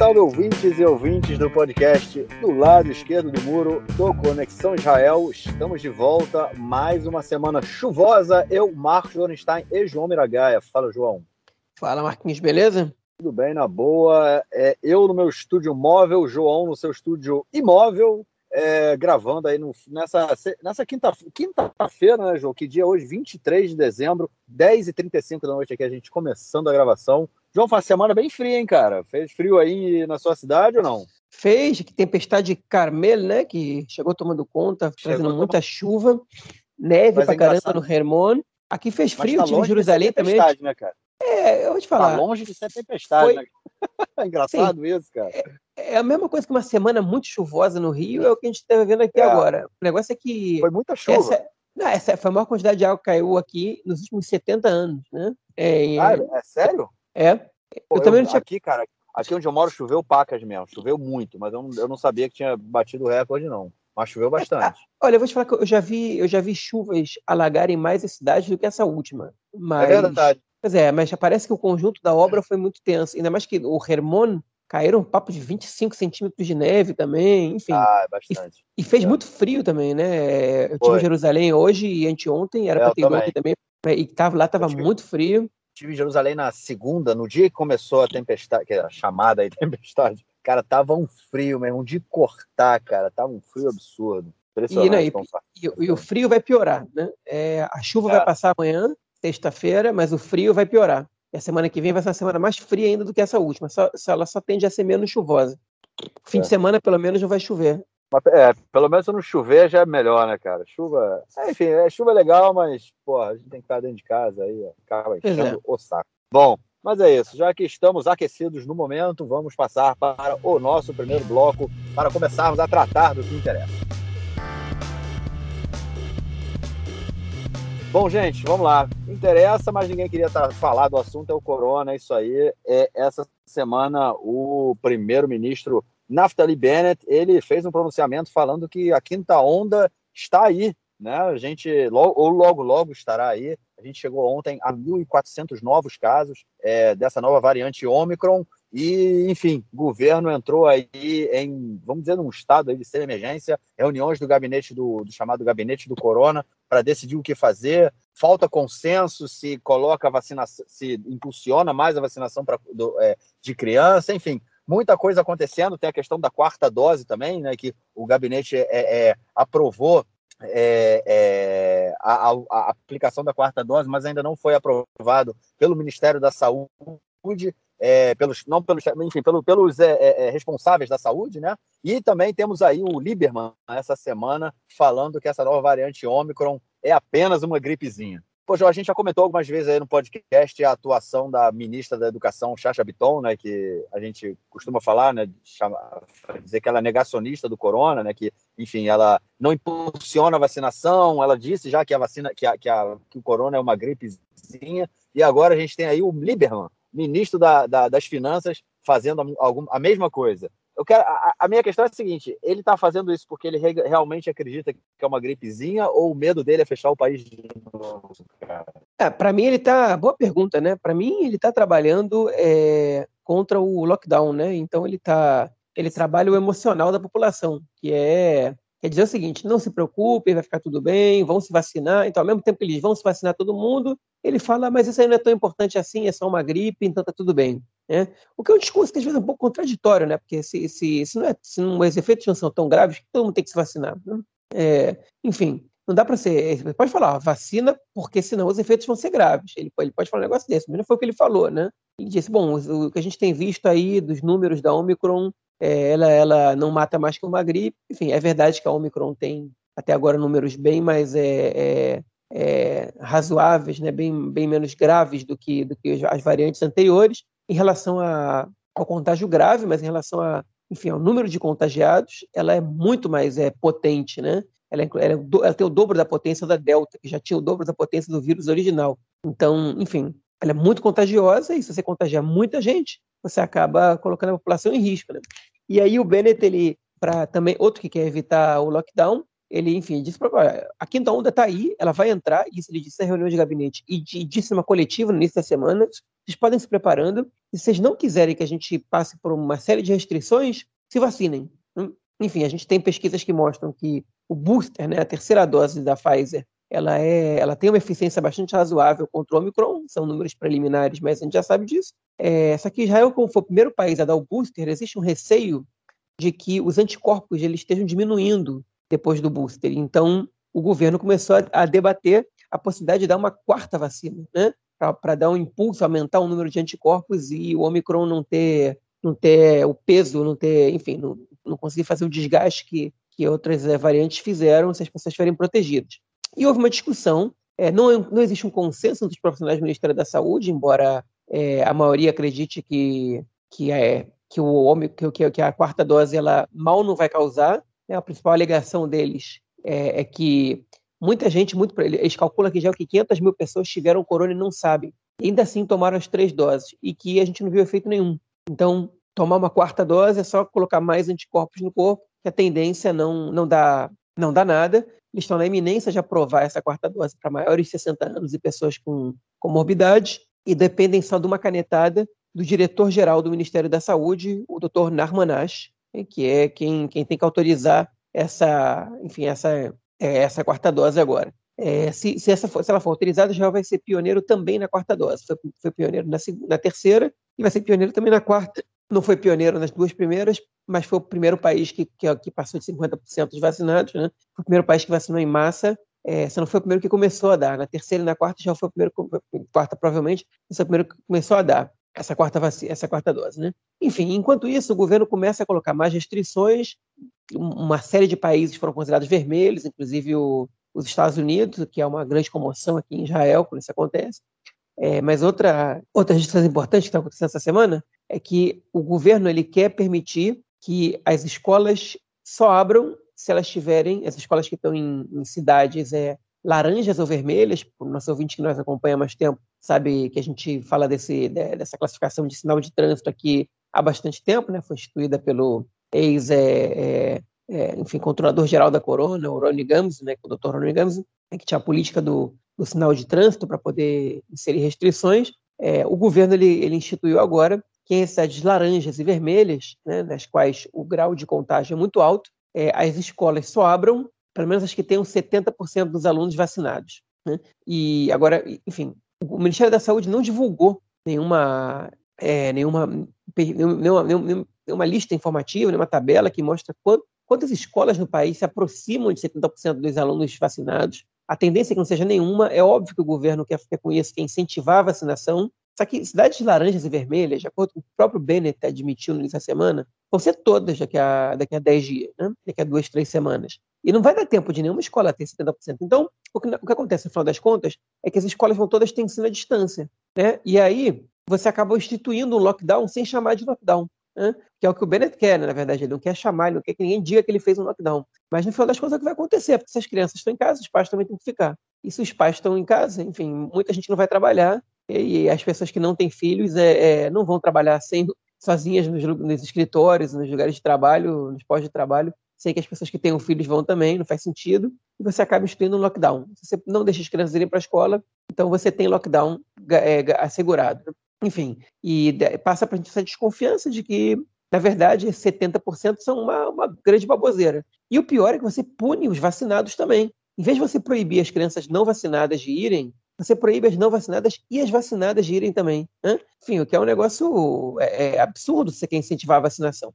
salve ouvintes e ouvintes do podcast do lado esquerdo do muro do Conexão Israel. Estamos de volta, mais uma semana chuvosa. Eu, Marcos Lorenstein e João Miragaia. Fala, João. Fala, Marquinhos, beleza? Tudo bem, na boa. É, eu no meu estúdio móvel, João no seu estúdio imóvel, é, gravando aí no, nessa, nessa quinta-feira, quinta né, João? Que dia é hoje? 23 de dezembro, 10h35 da noite aqui, a gente começando a gravação. João, foi uma semana bem fria, hein, cara? Fez frio aí na sua cidade ou não? Fez, que tempestade Carmel, né? Que chegou tomando conta, chegou trazendo muita chuva, neve Mas pra é caramba no Hermon. Aqui fez frio, tá tive Jerusalém também. Né, cara? É, eu vou te falar. Tá longe de ser tempestade, Foi... né? Engraçado Sim. isso, cara. É, é a mesma coisa que uma semana muito chuvosa no Rio, é o que a gente está vendo aqui é. agora. O negócio é que. Foi muita chuva. Essa, não, essa foi a maior quantidade de água que caiu aqui nos últimos 70 anos, né? É, ah, é sério? É. Pô, eu também não tinha... Aqui, cara, aqui onde eu moro choveu pacas mesmo, choveu muito, mas eu não, eu não sabia que tinha batido o recorde, não. Mas choveu bastante. Olha, eu vou te falar que eu já vi, eu já vi chuvas alagarem mais a cidade do que essa última. Mas... É verdade. Pois é, mas parece que o conjunto da obra foi muito tenso. Ainda mais que o Hermon caíram um papo de 25 centímetros de neve também, enfim. Ah, bastante. E, e fez é. muito frio também, né? Eu estive em Jerusalém hoje e anteontem, era para ter aqui também. E tava, lá estava muito frio estive em Jerusalém na segunda, no dia que começou a tempestade, que é a chamada aí tempestade. Cara, tava um frio mesmo, de cortar, cara. Tava um frio absurdo. E, não, e, e, e, o frio vai piorar, né? É, a chuva é. vai passar amanhã, sexta-feira, mas o frio vai piorar. E a semana que vem vai ser uma semana mais fria ainda do que essa última. Só, ela só tende a ser menos chuvosa. Fim é. de semana, pelo menos, não vai chover. É, pelo menos se não chover já é melhor, né, cara? Chuva. É, enfim, é, chuva é legal, mas, pô, a gente tem que estar dentro de casa aí, acaba enchendo é. o saco. Bom, mas é isso. Já que estamos aquecidos no momento, vamos passar para o nosso primeiro bloco para começarmos a tratar do que interessa. Bom, gente, vamos lá. Interessa, mas ninguém queria falar do assunto, é o corona, isso aí. É, essa semana, o primeiro-ministro Naftali Bennett, ele fez um pronunciamento falando que a quinta onda está aí, né? A gente, logo, ou logo, logo estará aí. A gente chegou ontem a 1.400 novos casos é, dessa nova variante Omicron e, enfim, o governo entrou aí em, vamos dizer, num estado aí de ser emergência, reuniões do gabinete do, do chamado gabinete do corona para decidir o que fazer. Falta consenso se coloca a vacinação, se impulsiona mais a vacinação pra, do, é, de criança, enfim muita coisa acontecendo. Tem a questão da quarta dose também, né, que o gabinete é, é, aprovou é, é, a, a, aplicação da quarta dose, mas ainda não foi aprovado pelo Ministério da Saúde, é, pelos, não pelos, enfim, pelo, pelos é, é, responsáveis da saúde, né? E também temos aí o Lieberman essa semana falando que essa nova variante Ômicron é apenas uma gripezinha. João, a gente já comentou algumas vezes aí no podcast a atuação da ministra da Educação, Chacha Biton, né, que a gente costuma falar, né, chama, dizer que ela é negacionista do corona, né, que, enfim, ela não impulsiona a vacinação, ela disse já que a vacina, que, a, que, a, que o corona é uma gripezinha, e agora a gente tem aí o Lieberman, ministro da, da, das Finanças, fazendo a, a mesma coisa. Eu quero, a, a, minha questão é a seguinte: ele está fazendo isso porque ele re, realmente acredita que é uma gripezinha ou o medo dele é fechar o país de novo? É, para mim, ele está. Boa pergunta, né? Para mim, ele está trabalhando é, contra o lockdown, né? Então, ele tá. Ele trabalha o emocional da população, que é quer dizer o seguinte: não se preocupe, vai ficar tudo bem, vão se vacinar. Então, ao mesmo tempo que eles vão se vacinar todo mundo, ele fala, mas isso aí não é tão importante assim, é só uma gripe, então tá tudo bem. Né? O que é um discurso que às vezes é um pouco contraditório, né? Porque se, se, se, não é, se não, os efeitos não são tão graves, todo mundo tem que se vacinar. Né? É, enfim, não dá para ser. Ele pode falar, vacina, porque senão os efeitos vão ser graves. Ele, ele pode falar um negócio desse, mas não foi o que ele falou, né? Ele disse: bom, o, que a gente tem visto aí dos números da Omicron, é, ela, ela não mata mais que uma gripe. Enfim, é verdade que a Omicron tem até agora números bem mais é, é, é razoáveis, né? bem, bem menos graves do que, do que as variantes anteriores em relação a, ao contágio grave, mas em relação a, enfim, ao número de contagiados, ela é muito mais é, potente, né? Ela, é, ela, é, ela, tem o dobro da potência da Delta, que já tinha o dobro da potência do vírus original. Então, enfim, ela é muito contagiosa e se você contagiar muita gente, você acaba colocando a população em risco, né? E aí o Bennett, ele, para também, outro que quer evitar o lockdown, ele, enfim, disse pra, a quinta onda está aí, ela vai entrar, isso ele disse na reunião de gabinete e disse uma coletiva no início da semana, vocês podem se preparando, e se vocês não quiserem que a gente passe por uma série de restrições, se vacinem. Hum, enfim, a gente tem pesquisas que mostram que o booster, né, a terceira dose da Pfizer, ela, é, ela tem uma eficiência bastante razoável contra o Omicron, são números preliminares, mas a gente já sabe disso. É, só que Israel, como foi o primeiro país a dar o booster, existe um receio de que os anticorpos eles estejam diminuindo depois do booster. Então, o governo começou a, debater a possibilidade de dar uma quarta vacina, né? Para dar um impulso, aumentar o número de anticorpos e o Omicron não ter, não ter o peso, não ter, enfim, não, não conseguir fazer o desgaste que, que outras é, variantes fizeram se as pessoas estiverem protegidas. E houve uma discussão, é, não, não existe um consenso entre os profissionais do Ministério da Saúde, embora é, a maioria acredite que, que, é, que, o que, que a quarta dose ela mal não vai causar. Né? A principal alegação deles é, é, que muita gente, muito, eles calculam que já que 500 mil pessoas tiveram corona e não sabem. E ainda assim tomaram as três doses e que a gente não viu efeito nenhum. Então, tomar uma quarta dose é só colocar mais anticorpos no corpo, que a tendência não, não, dá, não dá nada. Eles estão na iminência de aprovar essa quarta dose para maiores de 60 anos e pessoas com comorbidades e dependem só de uma canetada do diretor-geral do Ministério da Saúde, o Dr. Narmanash, que é quem, quem tem que autorizar essa, enfim, essa, é, essa quarta dose agora. É, se, se, essa for, se ela for autorizada, já vai ser pioneiro também na quarta dose. Foi, foi pioneiro na, na terceira e vai ser pioneiro também na quarta. Não foi pioneiro nas duas primeiras, mas foi o primeiro país que, que, que passou de 50% dos vacinados, né? Foi o primeiro país que vacinou em massa. É, não foi o primeiro que começou a dar. Na terceira e na quarta já foi o primeiro, quarta provavelmente, esse é o primeiro que começou a dar essa quarta vacina, essa quarta dose, né? Enfim, enquanto isso, o governo começa a colocar mais restrições. Uma série de países foram considerados vermelhos, inclusive o, os Estados Unidos, que é uma grande comoção aqui em Israel quando isso acontece. É, mas outra outra restrição importante que está acontecendo essa semana é que o governo ele quer permitir que as escolas só abram se elas tiverem, as escolas que estão em, em cidades é, laranjas ou vermelhas, o nosso ouvinte que nos acompanha há mais tempo sabe que a gente fala desse, dessa classificação de sinal de trânsito aqui há bastante tempo, né? foi instituída pelo ex, é, é, é enfim, controlador-geral da Corona, o Ronnie Gams, né, o Dr. Ronnie Gams, né, que tinha a política do, do sinal de trânsito para poder inserir restrições. É, o governo ele, ele instituiu agora que em cidades laranjas e vermelhas, né, nas quais o grau de contágio é muito alto, é, as escolas só abram, pelo menos as que tenham 70% dos alunos vacinados. Né? E agora, enfim, o Ministério da Saúde não divulgou nenhuma, é, nenhuma, nenhuma, nenhuma, nenhuma, lista informativa, nenhuma tabela que mostra quantas escolas no país se aproximam de 70% dos alunos vacinados. A tendência é que não seja nenhuma. É óbvio que o governo quer, quer com isso, quer incentivar a vacinação, só que cidades laranjas e vermelhas, de acordo com o próprio Bennett admitiu da semana, vão ser todas daqui a, daqui a 10 dias, né? daqui a duas, três semanas. E não vai dar tempo de nenhuma escola ter 70%. Então, o que, o que acontece no final das contas é que as escolas vão todas ter ensino à distância. Né? E aí você acaba instituindo um lockdown sem chamar de lockdown. Né? Que é o que o Bennett quer, né? na verdade. Ele não quer chamar, ele não quer que ninguém diga que ele fez um lockdown. Mas no final das contas é o que vai acontecer, porque se as crianças estão em casa, os pais também têm que ficar. E se os pais estão em casa, enfim, muita gente não vai trabalhar e as pessoas que não têm filhos é, é, não vão trabalhar sem, sozinhas nos, nos, escritórios, nos lugares de trabalho, nos pós de trabalho. Sei que as pessoas que têm filhos vão também, não faz sentido. E você acaba instituindo um lockdown. Você não deixa as crianças irem para a escola, então você tem lockdown é, assegurado. Enfim, e passa para a gente essa desconfiança de que, na verdade, 70% são uma, uma grande baboseira. E o pior é que você pune os vacinados também. Em vez de você proibir as crianças não vacinadas de irem, você proíbe as não vacinadas e as vacinadas de irem também. Enfim, o que é um negócio é, é absurdo você quer incentivar a vacinação.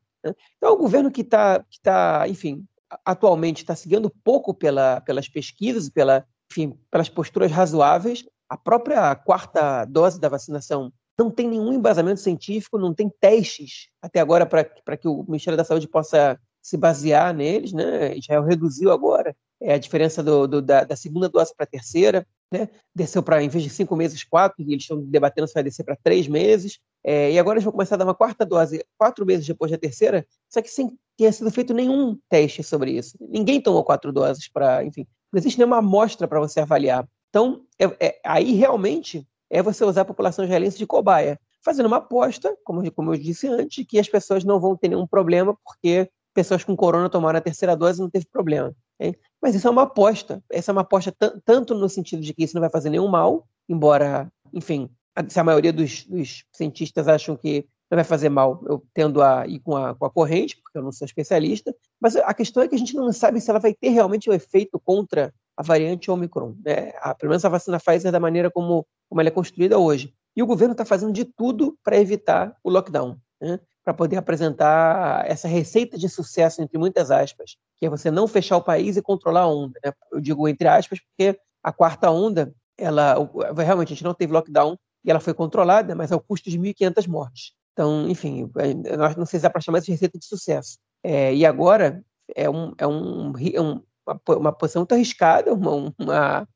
Então, o governo que está, que tá, enfim, atualmente está seguindo pouco pela, pelas pesquisas, pela, enfim, pelas posturas razoáveis, a própria quarta dose da vacinação não tem nenhum embasamento científico, não tem testes até agora para que o Ministério da Saúde possa se basear neles, né? Israel reduziu agora é, a diferença do, do, da, da, segunda dose para a terceira né? desceu para, em vez de cinco meses, quatro, e eles estão debatendo se vai descer para três meses. É, e agora eles vão começar a dar uma quarta dose quatro meses depois da terceira, só que sem ter sido feito nenhum teste sobre isso. Ninguém tomou quatro doses para, enfim, não existe nenhuma amostra para você avaliar. Então, é, é, aí realmente é você usar a população israelense de cobaia, fazendo uma aposta, como, como eu disse antes, que as pessoas não vão ter nenhum problema, porque pessoas com corona tomaram a terceira dose e não teve problema. Hein? Mas isso é uma aposta. Essa é uma aposta tanto no sentido de que isso não vai fazer nenhum mal, embora, enfim, se a maioria dos, dos cientistas acham que não vai fazer mal, eu tendo a ir com a, com a corrente, porque eu não sou especialista, mas a questão é que a gente não sabe se ela vai ter realmente um efeito contra a variante Omicron. Né? A, pelo menos a vacina Pfizer da maneira como, como ela é construída hoje. E o governo está fazendo de tudo para evitar o lockdown, né? para poder apresentar essa receita de sucesso, entre muitas aspas, que é você não fechar o país e controlar a onda. Né? Eu digo entre aspas porque a quarta onda, ela realmente a gente não teve lockdown e ela foi controlada, mas ao custo de 1.500 mortes. Então, enfim, é, nós não sei se dá para chamar isso de receita de sucesso. É, e agora é, um, é, um, é um, uma, uma posição muito arriscada, uma, uma,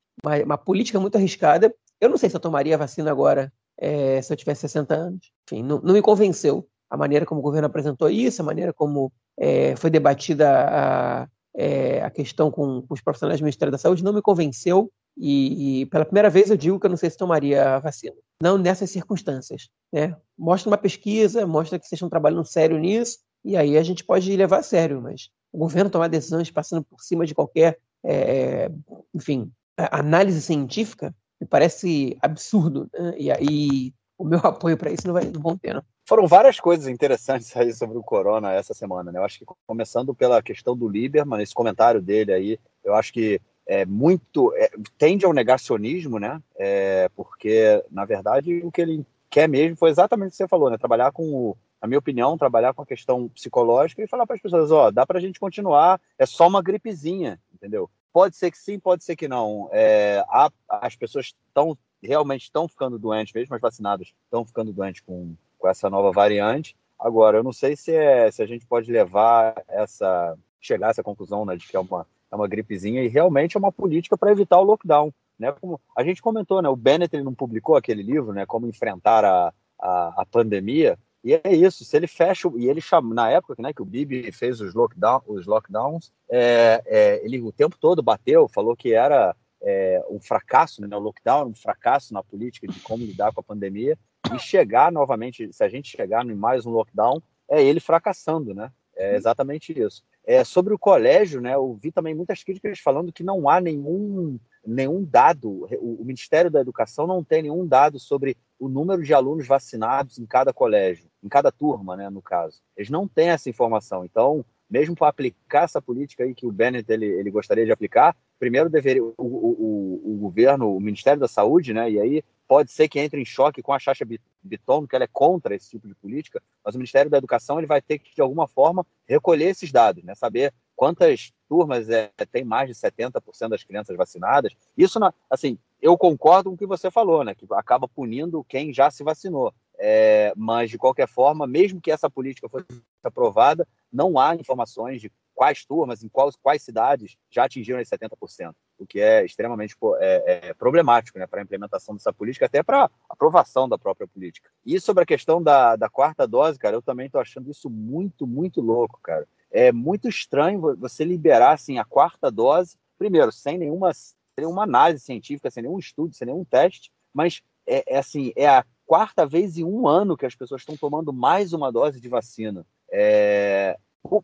uma, política muito arriscada. Eu não sei se eu tomaria a vacina agora é, se eu tivesse 60 anos. Enfim, não, não, me convenceu a maneira como o governo apresentou isso, a maneira como é, foi debatida a, é, a questão com, com, os profissionais do Ministério da Saúde, não me convenceu. E, e, pela primeira vez eu digo que eu não sei se tomaria a vacina. Não nessas circunstâncias. Né? Mostra uma pesquisa, mostra que vocês estão trabalhando sério nisso, e aí a gente pode levar a sério, mas o governo tomar decisões passando por cima de qualquer, é, enfim, análise científica, me parece absurdo. Né? E aí o meu apoio para isso não, vai, não vão ter. Não. Foram várias coisas interessantes aí sobre o corona essa semana. Né? Eu acho que começando pela questão do Lieberman, esse comentário dele aí, eu acho que é muito é, tende ao negacionismo, né? É, porque na verdade o que ele quer mesmo foi exatamente o que você falou, né? Trabalhar com o na minha opinião, trabalhar com a questão psicológica e falar para as pessoas, ó, oh, dá para a gente continuar, é só uma gripezinha, entendeu? Pode ser que sim, pode ser que não. É, há, as pessoas estão realmente estão ficando doentes, mesmo as vacinadas estão ficando doentes com, com essa nova variante. Agora, eu não sei se, é, se a gente pode levar essa chegar a essa conclusão né, de que é uma, é uma gripezinha e realmente é uma política para evitar o lockdown. Né? Como a gente comentou, né, o Bennett ele não publicou aquele livro, né, Como Enfrentar a, a, a Pandemia, e é isso, se ele fecha, e ele chama, na época né, que o Bibi fez os, lockdown, os lockdowns, é, é, ele o tempo todo bateu, falou que era é, um fracasso, né, o lockdown, um fracasso na política de como lidar com a pandemia, e chegar novamente, se a gente chegar em mais um lockdown, é ele fracassando, né? É exatamente isso. É, sobre o colégio, né, eu vi também muitas críticas falando que não há nenhum, nenhum dado, o, o Ministério da Educação não tem nenhum dado sobre o número de alunos vacinados em cada colégio, em cada turma, né, no caso. Eles não têm essa informação. Então, mesmo para aplicar essa política aí que o Bennett ele, ele gostaria de aplicar, primeiro deveria o, o, o, governo, o Ministério da Saúde, né, e aí pode ser que entre em choque com a Chacha Biton, que ela é contra esse tipo de política, mas o Ministério da Educação ele vai ter que, de alguma forma, recolher esses dados, né, saber quantas turmas é, tem mais de 70% das crianças vacinadas. Isso, assim, eu concordo com o que você falou, né, que acaba punindo quem já se vacinou. É, mas, de qualquer forma, mesmo que essa política fosse aprovada, não há informações de quais turmas, em quais, quais cidades já atingiram esses 70%, o que é extremamente é, é problemático né, para a implementação dessa política, até para aprovação da própria política. E sobre a questão da, da quarta dose, cara, eu também estou achando isso muito, muito louco, cara. É muito estranho você liberar assim, a quarta dose, primeiro, sem nenhuma, sem nenhuma análise científica, sem nenhum estudo, sem nenhum teste, mas é, é assim, é a quarta vez em um ano que as pessoas estão tomando mais uma dose de vacina. É,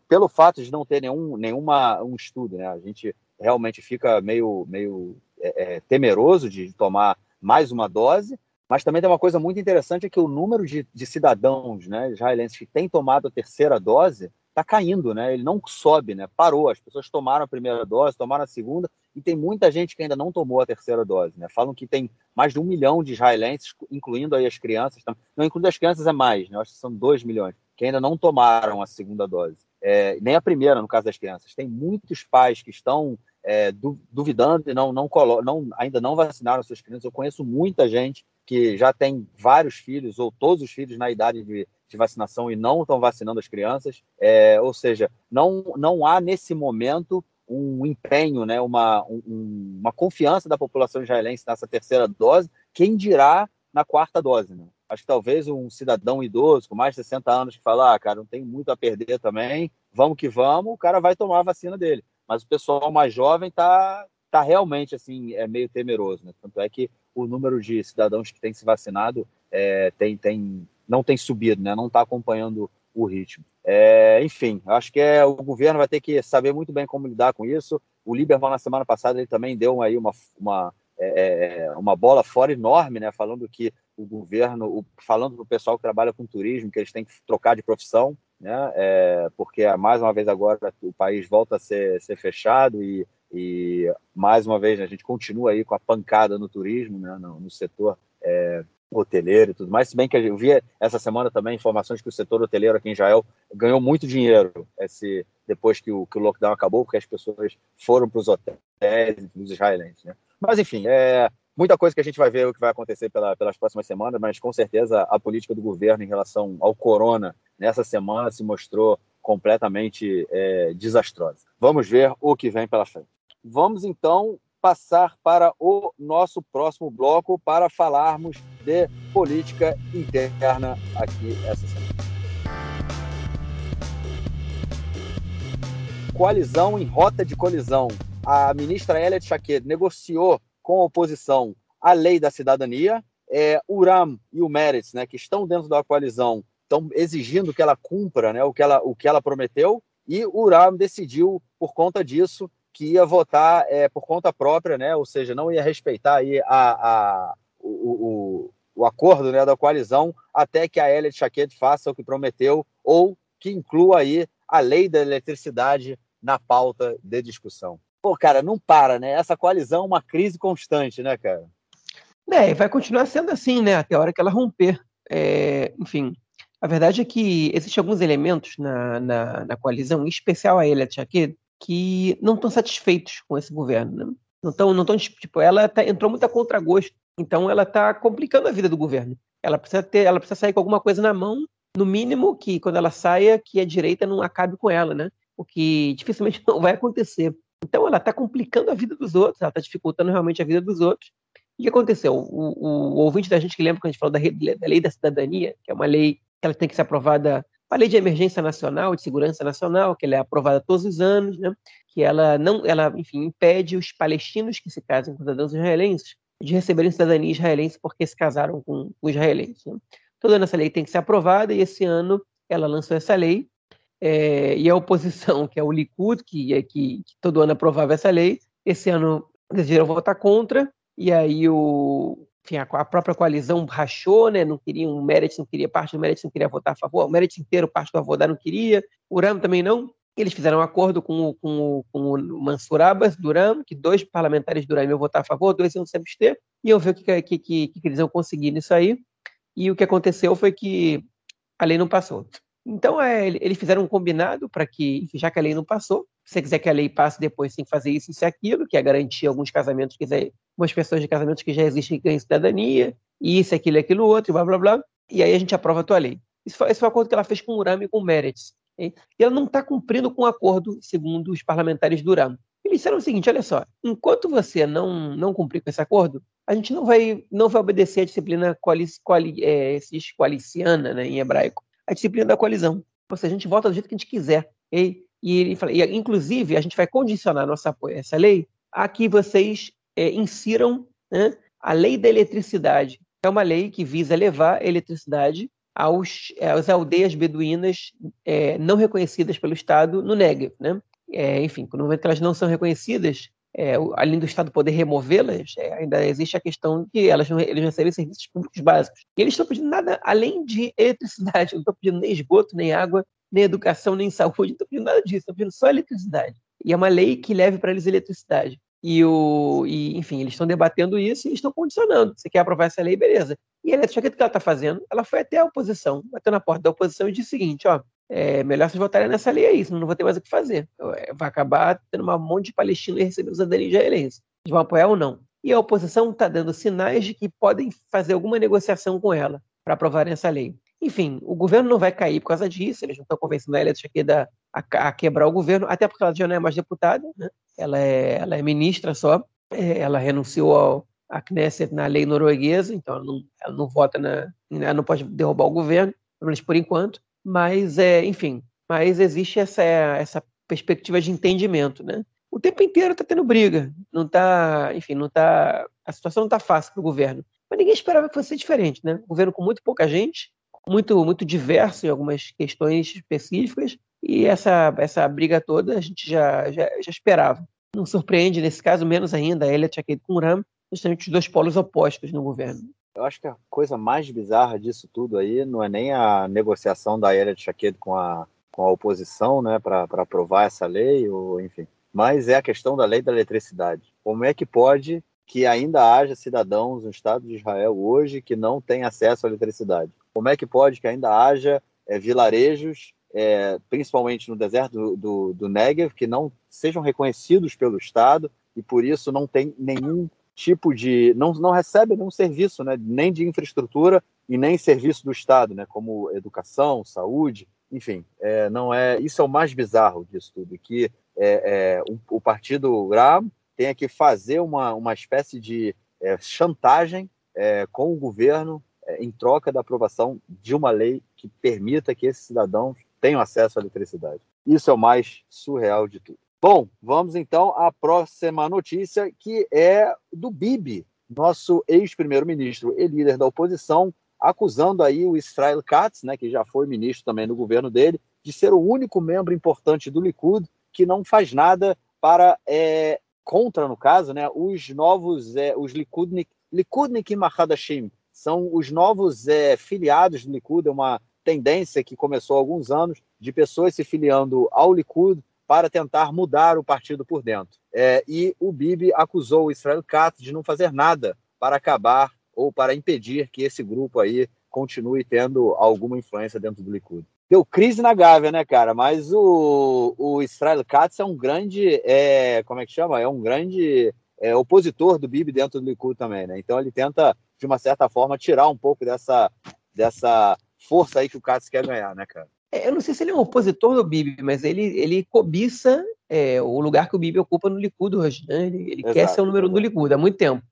pelo fato de não ter nenhum nenhuma, um estudo, né? A gente realmente fica meio, meio é, é, temeroso de tomar mais uma dose, mas também tem uma coisa muito interessante é que o número de, de cidadãos né, israelenses que têm tomado a terceira dose está caindo, né? Ele não sobe, né? Parou. As pessoas tomaram a primeira dose, tomaram a segunda, e tem muita gente que ainda não tomou a terceira dose, né? Falam que tem mais de um milhão de israelenses, incluindo aí as crianças, não incluindo as crianças é mais, né? Eu acho que são dois milhões que ainda não tomaram a segunda dose, é, nem a primeira no caso das crianças. Tem muitos pais que estão é, duvidando e não, não, não, ainda não vacinaram suas crianças. Eu conheço muita gente que já tem vários filhos ou todos os filhos na idade de de vacinação e não estão vacinando as crianças. É, ou seja, não, não há nesse momento um empenho, né, uma, um, uma confiança da população israelense nessa terceira dose, quem dirá na quarta dose. Né? Acho que talvez um cidadão idoso com mais de 60 anos que fala, ah, cara, não tem muito a perder também, vamos que vamos, o cara vai tomar a vacina dele. Mas o pessoal mais jovem está tá realmente assim, é meio temeroso. Né? Tanto é que o número de cidadãos que têm se vacinado é, tem, tem não tem subido, né? não está acompanhando o ritmo. É, enfim, acho que é, o governo vai ter que saber muito bem como lidar com isso. O Lieberman, na semana passada, ele também deu aí uma, uma, é, é uma bola fora enorme, né, falando que o governo, o, falando para o pessoal que trabalha com turismo, que eles têm que trocar de profissão, né, é, porque mais uma vez agora o país volta a ser, ser fechado e, e mais uma vez a gente continua aí com a pancada no turismo, né, no, no setor é, hoteleiro e tudo mais, se bem que eu vi essa semana também informações que o setor hoteleiro aqui em Israel ganhou muito dinheiro esse, depois que o, que o lockdown acabou, porque as pessoas foram para os hotéis, os israelenses, né? Mas, enfim, é muita coisa que a gente vai ver o que vai acontecer pela, pelas próximas semanas, mas com certeza a política do governo em relação ao corona nessa semana se mostrou completamente é, desastrosa. Vamos ver o que vem pela frente. Vamos então passar para o nosso próximo bloco para falarmos de política interna aqui essa semana. Coalizão em rota de colisão. A ministra Elia Shaked negociou com a oposição a lei da cidadania. É, o RAM e o Meretz, né, que estão dentro da coalizão, estão exigindo que ela cumpra né, o, que ela, o que ela prometeu, e o RAM decidiu, por conta disso, que ia votar é, por conta própria, né? ou seja, não ia respeitar aí a, a, o, o, o acordo né, da coalizão até que a Elliot Chaquet faça o que prometeu ou que inclua aí a lei da eletricidade na pauta de discussão. Pô, cara, não para, né? Essa coalizão é uma crise constante, né, cara? É, e vai continuar sendo assim, né? Até a hora que ela romper. É, enfim, a verdade é que existem alguns elementos na, na, na coalizão, em especial a Elliot Chaquet, que não estão satisfeitos com esse governo. Né? Não estão, não estão tipo, ela tá, entrou muito a contragosto, então ela está complicando a vida do governo. Ela precisa ter, ela precisa sair com alguma coisa na mão, no mínimo que quando ela saia, que a direita não acabe com ela, né? O que dificilmente não vai acontecer. Então ela está complicando a vida dos outros, ela está dificultando realmente a vida dos outros. E o que aconteceu? O, o, o, ouvinte da gente que lembra quando a gente falou da, da lei da cidadania, que é uma lei que ela tem que ser aprovada a lei de emergência nacional, de segurança nacional, que ela é aprovada todos os anos, né? que ela não, ela, enfim, impede os palestinos que se casem com cidadãos israelenses de receberem cidadania israelense porque se casaram com, com israelenses. Né? Toda essa lei tem que ser aprovada e esse ano ela lançou essa lei é, e a oposição, que é o Likud, que, é, que, que todo ano aprovava essa lei, esse ano decidiram votar contra e aí o, enfim, a, própria coalizão rachou, né? Não queria, o Meretz não queria, parte do Meretz não queria votar a favor, o Meretz inteiro, parte do Avodá não queria, o Ram também não. Eles fizeram um acordo com com com o Mansur Abbas, do que dois parlamentares do iam votar a favor, dois iam se abster, e iam ver o que, que, que, que eles iam conseguir nisso aí. E o que aconteceu foi que a lei não passou. Então, é, eles fizeram um combinado para que, já que a lei não passou, se você quiser que a lei passe depois, tem que fazer isso, isso e aquilo, que é garantir alguns casamentos, quiser, algumas pessoas de casamentos que já existem que ganham cidadania, e isso, aquilo, aquilo, outro, blá, blá, blá, e aí a gente aprova a tua lei. Isso foi, esse foi o acordo que ela fez com o URAM e com o Meretz. E ela não está cumprindo com o acordo, segundo os parlamentares do URAM. Eles disseram o seguinte, olha só, enquanto você não, não cumprir com esse acordo, a gente não vai, não vai obedecer a disciplina coalic, coali, é, coaliciana, né, em hebraico, a disciplina da coalizão. Ou seja, a gente vota do jeito que a gente quiser. E, e ele fala, e, inclusive, a gente vai condicionar nosso apoio a essa lei a que vocês é, insiram né, a lei da eletricidade. É uma lei que visa levar a eletricidade aos, às aldeias beduínas é, não reconhecidas pelo Estado no Negev. Né? É, enfim, no momento que elas não são reconhecidas, é, além do Estado poder removê-las, é, ainda existe a questão de que elas não, eles recebem serviços públicos básicos. E eles estão pedindo nada além de eletricidade, não estão pedindo nem esgoto, nem água, nem educação, nem saúde, não estão pedindo nada disso, estão pedindo só eletricidade. E é uma lei que leve para eles eletricidade. E, o, e, enfim, eles estão debatendo isso e estão condicionando. Você quer aprovar essa lei, beleza. E a Eletra, o que ela está fazendo? Ela foi até a oposição, bateu na porta da oposição e disse o seguinte: ó, é melhor vocês votarem nessa lei aí, senão não vou ter mais o que fazer. É, vai acabar tendo um monte de palestinos e receber os aderir israelenses. Eles vão apoiar ou não. E a oposição está dando sinais de que podem fazer alguma negociação com ela para aprovarem essa lei. Enfim, o governo não vai cair por causa disso, eles não estão convencendo a Eletro a, a, quebrar o governo, até porque ela já não é mais deputada, né? ela, é, ela é ministra só, é, ela renunciou ao, à Knesset na lei norueguesa, então ela não, ela não vota na. Ela não pode derrubar o governo, pelo menos por enquanto. Mas, é, enfim, mas existe essa, essa perspectiva de entendimento, né? O tempo inteiro está tendo briga, não tá, enfim, não tá, a situação não está fácil para o governo. Mas ninguém esperava que fosse diferente, né? O governo com muito pouca gente, muito, muito diverso em algumas questões específicas, e essa, essa briga toda a gente já, já, já esperava. Não surpreende, nesse caso, menos ainda, a Elliot Aked com Ram, justamente os dois polos opostos no governo. Eu acho que a coisa mais bizarra disso tudo aí não é nem a negociação da Elliot Shaked com a, com a oposição, né, para aprovar essa lei, ou enfim, mas é a questão da lei da eletricidade. Como é que pode que ainda haja cidadãos no Estado de Israel hoje que não têm acesso à eletricidade? Como é que pode que ainda haja é, vilarejos, é, principalmente no deserto do, do, do Negev, que não sejam reconhecidos pelo Estado e por isso não tem nenhum tipo de. não, não recebe nenhum serviço, né, nem de infraestrutura e nem serviço do Estado, né, como educação, saúde, enfim, é, não é. Isso é o mais bizarro disso tudo, que é, é, o, partido Ram tenha que fazer uma, uma espécie de é, chantagem é, com o governo é, em troca da aprovação de uma lei que permita que esses cidadãos tenham acesso à eletricidade. Isso é o mais surreal de tudo. Bom, vamos então à próxima notícia, que é do Bibi, nosso ex-primeiro-ministro e líder da oposição, acusando aí o Israel Katz, né, que já foi ministro também no governo dele, de ser o único membro importante do Likud que não faz nada para é, contra, no caso, né, os novos, é, os Likudnik, Likudnik Mahadashim, são os novos é, filiados do Likud, é uma tendência que começou há alguns anos de pessoas se filiando ao Likud para tentar mudar o partido por dentro. É, e o Bibi acusou o Israel Katz de não fazer nada para acabar ou para impedir que esse grupo aí continue tendo alguma influência dentro do Likud. Deu crise na Gávea, né, cara? Mas o, o Israel Katz é um grande, é, como é que chama? É um grande é, opositor do Bibi dentro do Likud também, né? Então ele tenta, de uma certa forma, tirar um pouco dessa, dessa força aí que o Katz quer ganhar, né, cara? É, eu não sei se ele é um opositor do Bibi, mas ele, ele cobiça é, o lugar que o Bibi ocupa no Likud hoje. Né? Ele, ele quer ser o número um do Likud há muito tempo.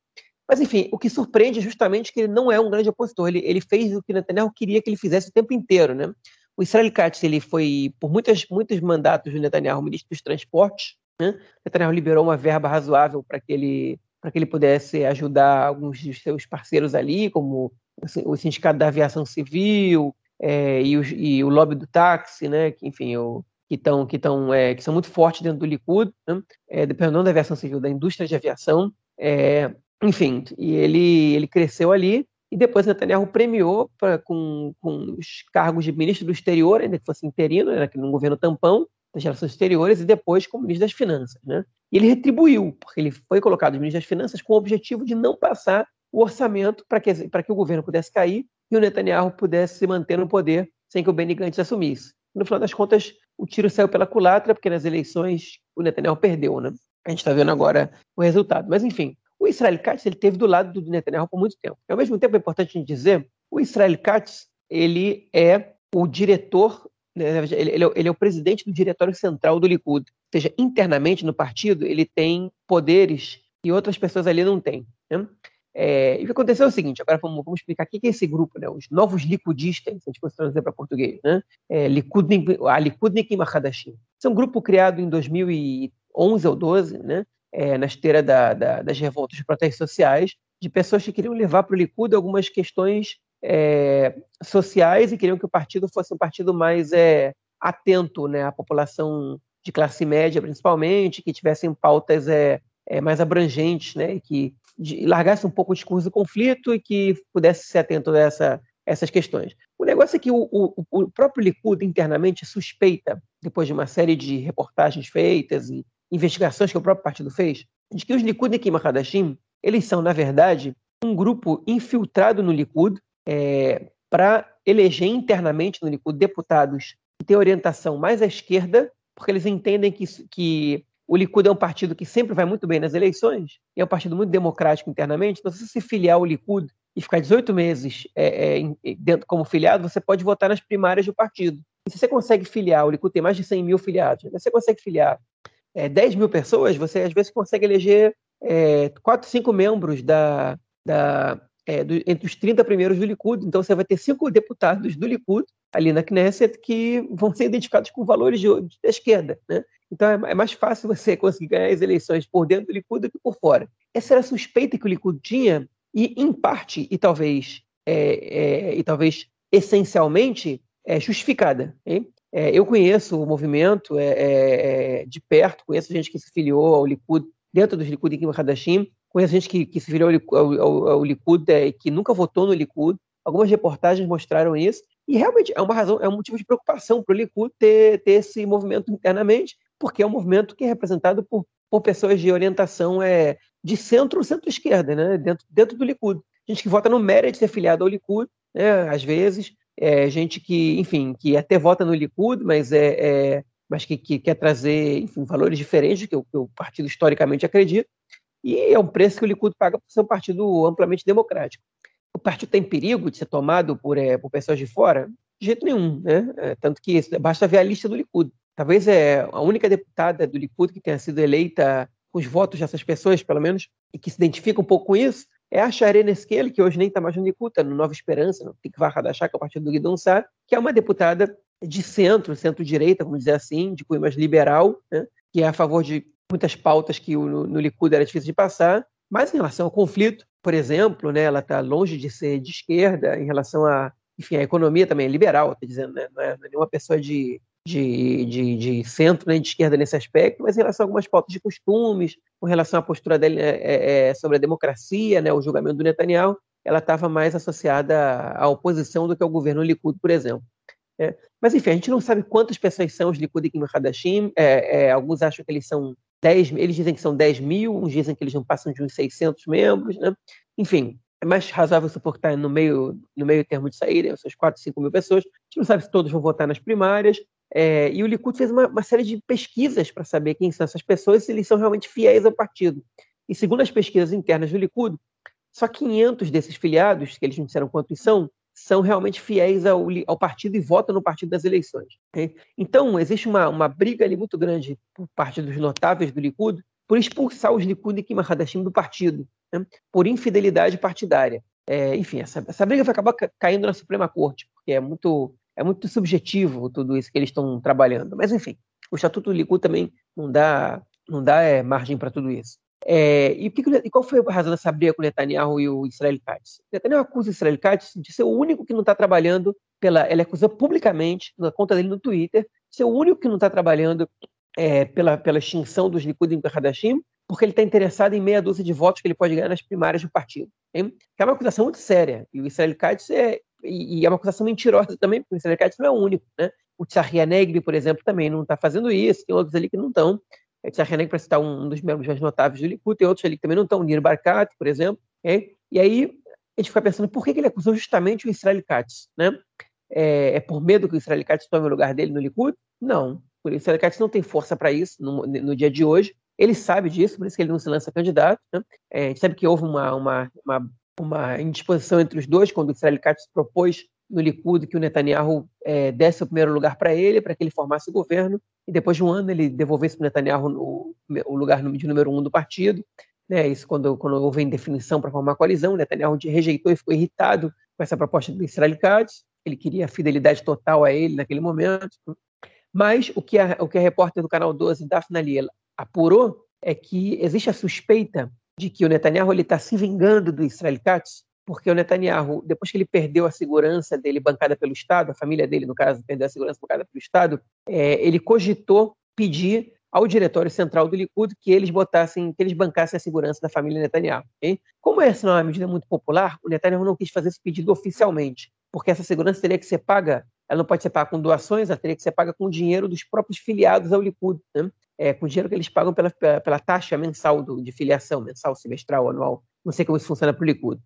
Mas, enfim, o que surpreende é justamente que ele não é um grande opositor. Ele, ele fez o que Netanyahu queria que ele fizesse o tempo inteiro. Né? O Israel Katz ele foi, por muitas, muitos mandatos do Netanyahu, ministro dos transportes. Né? Netanyahu liberou uma verba razoável para que ele para que ele pudesse ajudar alguns de seus parceiros ali, como o Sindicato da Aviação Civil, é, e, o, e, o, lobby do táxi, né, que, enfim, o, que, tão, que, tão, é, que são muito fortes dentro do Likud, né, é, da aviação civil, da indústria de aviação, é, enfim, e ele, ele cresceu ali, e depois Netanyahu premiou pra, com, com os cargos de ministro do exterior, ainda que fosse interino, né, no governo tampão, das relações exteriores, e depois como ministro das finanças. Né? E ele retribuiu, porque ele foi colocado ministro das finanças com o objetivo de não passar o orçamento para que, que o governo pudesse cair e o Netanyahu pudesse se manter no poder sem que o Benny Gantz assumisse. No final das contas, o tiro saiu pela culatra, porque nas eleições o Netanyahu perdeu, né? A gente está vendo agora o resultado. Mas, enfim, o Israel Katz ele teve do lado do Netanyahu por muito tempo. Ao mesmo tempo, é importante dizer, o Israel Katz ele é o diretor, né, ele, ele, é, ele, é, o presidente do diretório central do Likud. Ou seja, internamente no partido, ele tem poderes que outras pessoas ali não têm. Né? É, e o que aconteceu é o seguinte, agora vamos, vamos explicar o que é esse grupo, né? os novos liquidistas, se a gente fosse trazer para português, né? é, Likudnik, a Likudnik Mahadashim. Esse é um grupo criado em 2011 ou 12, né? É, na esteira da, da, das revoltas de protestos sociais, de pessoas que queriam levar para o Likud algumas questões é, sociais e queriam que o partido fosse um partido mais é, atento né, à população de classe média, principalmente, que tivessem pautas é, é mais abrangentes, né, e que de, largasse um pouco o discurso do conflito e que pudesse ser atento a essa, essas questões. O negócio é que o, o, o, próprio Likud internamente suspeita, depois de uma série de reportagens feitas e investigações que o próprio partido fez, de que os Likud e Hadashim, eles são, na verdade, um grupo infiltrado no Likud é, para eleger internamente no Likud deputados que têm orientação mais à esquerda, porque eles entendem que, que o Likud é um partido que sempre vai muito bem nas eleições, e é um partido muito democrático internamente, então se você se filiar ao Likud e ficar 18 meses é, é, dentro como filiado, você pode votar nas primárias do partido. E se você consegue filiar, o Likud tem mais de 100 mil filiados, né? você consegue filiar é, 10 mil pessoas, você às vezes consegue eleger é, 4, 5 membros da, da, é, do, entre os 30 primeiros do Likud. Então você vai ter cinco deputados do Likud ali na Knesset que vão ser identificados com valores de, de, da esquerda. Né? Então é, é, mais fácil você conseguir ganhar as eleições por dentro do Likud do que por fora. Essa era a suspeita que o Likud tinha, e em parte, e talvez, é, é, e talvez essencialmente é, justificada. É, eu conheço o movimento é, de perto, conheço gente que se filiou ao Likud, dentro dos Likud em Hadashim, conheço gente que, que se filiou ao, ao, ao Likud que nunca votou no Likud. Algumas reportagens mostraram isso. E realmente é uma razão, é um motivo de preocupação para o Likud ter, ter esse movimento internamente, porque é um movimento que é representado por, por pessoas de orientação é, de centro, centro-esquerda, né? dentro, dentro do Likud. Gente que vota no mérito de ser filiado ao Likud, né? às vezes, é, gente que, enfim, que até vota no Likud, mas é, é mas que, que, quer trazer enfim, valores diferentes que o, que o, partido historicamente acredita, e é um preço que o Likud paga por ser um partido amplamente democrático. O partido tem perigo de ser tomado por, é, por pessoas de fora? De jeito nenhum, né? É, tanto que basta ver a lista do Likud. Talvez é a única deputada do Likud que tenha sido eleita com os votos dessas pessoas, pelo menos, e que se identifica um pouco com isso, é a Sharene Esquele, que hoje nem está mais no Likud, no Nova Esperança, no Tikva Hadashah, que é o partido do Guidon Sá, que é uma deputada de centro, centro-direita, vamos dizer assim, de cunho mais liberal, né, que é a favor de muitas pautas que no, no Likud era difícil de passar, mas em relação ao conflito, por exemplo, né, ela está longe de ser de esquerda, em relação a, enfim, a economia também é liberal, está dizendo, né, é, não é nenhuma pessoa de, de, de, de centro nem né, de esquerda nesse aspecto, mas em relação a algumas pautas de costumes, com relação à postura dele é, é, é, sobre a democracia, né, o julgamento do Netanyahu, ela estava mais associada à oposição do que ao governo Likud, por exemplo. É, mas, enfim, a gente não sabe quantas pessoas são os Likud e Hadashim. É, é, alguns acham que eles são 10, eles dizem que são 10 mil, uns dizem que eles não passam de uns 600 membros, né? Enfim, é mais razoável supor que está no meio, no meio termo de saída, né? essas 4, 5 mil pessoas. A gente não sabe se todos vão votar nas primárias. É, e o Likud fez uma, uma série de pesquisas para saber quem são essas pessoas se eles são realmente fiéis ao partido. E segundo as pesquisas internas do Likud, só 500 desses filiados, que eles não disseram quantos são, são realmente fiéis ao, ao partido e votam no partido das eleições. Okay? Então, existe uma, uma briga ali muito grande por parte dos notáveis do Likud por expulsar os Likud e Kima Hadashim do partido, né? por infidelidade partidária. É, enfim, essa, essa briga vai acabar caindo na Suprema Corte, porque é muito é muito subjetivo tudo isso que eles estão trabalhando. Mas, enfim, o Estatuto do Likud também não dá, não dá é, margem para tudo isso. É, e, que, e, qual foi a razão dessa briga com o Netanyahu e o Israel Katz? Netanyahu acusa o Israel Katz de ser o único que não está trabalhando pela. Ele acusa publicamente, na conta dele no Twitter, de ser o único que não está trabalhando é, pela, pela extinção dos Likud em Hadashim, porque ele está interessado em meia dúzia de votos que ele pode ganhar nas primárias do partido. Hein? É uma acusação muito séria. E o Israel Katz é, e, é uma acusação mentirosa também, porque o Katz não é o único. Né? O Tsahia Negri, por exemplo, também não está fazendo isso, tem outros ali que não estão. O Tsahia Negri, para citar um, dos membros mais notáveis do Likud, tem outros ali que também não estão, o Nir Barkat, por exemplo. Okay? E aí a gente fica pensando por que, que ele acusou justamente o Israel Katz? Né? É, é, por medo que o Israel Katz tome o lugar dele no Likud? Não. O Israel Katz não tem força para isso no, no dia de hoje. Ele sabe disso, por isso que ele não se lança candidato. Né? É, a gente sabe que houve uma, uma, uma, uma indisposição entre os dois quando o Israel Katz propôs no Likud que o Netanyahu é, desse o primeiro lugar para ele, para que ele formasse o governo, e depois de um ano ele devolvesse para o Netanyahu o lugar de número um do partido. Né? Isso quando, quando houve indefinição para formar a coalizão, Netanyahu rejeitou e ficou irritado com essa proposta do Israel Katz. Ele queria fidelidade total a ele naquele momento. Mas o que a, o que a repórter do Canal 12, Daphne Aliela, apurou é que existe a suspeita de que o Netanyahu está se vingando do Israel Katz, porque o Netanyahu, depois que ele perdeu a segurança dele bancada pelo Estado, a família dele, no caso, perdeu a segurança bancada pelo Estado, é, ele cogitou pedir ao diretório central do Likud que eles botassem, que eles bancassem a segurança da família Netanyahu. Okay? Como essa não é uma medida muito popular, o Netanyahu não quis fazer esse pedido oficialmente, porque essa segurança teria que ser paga, ela não pode ser paga com doações, ela teria que ser paga com dinheiro dos próprios filiados ao Likud. Né? é, com dinheiro que eles pagam pela, pela, pela taxa mensal do, de filiação, mensal, semestral, anual, não sei como isso funciona para o Likud.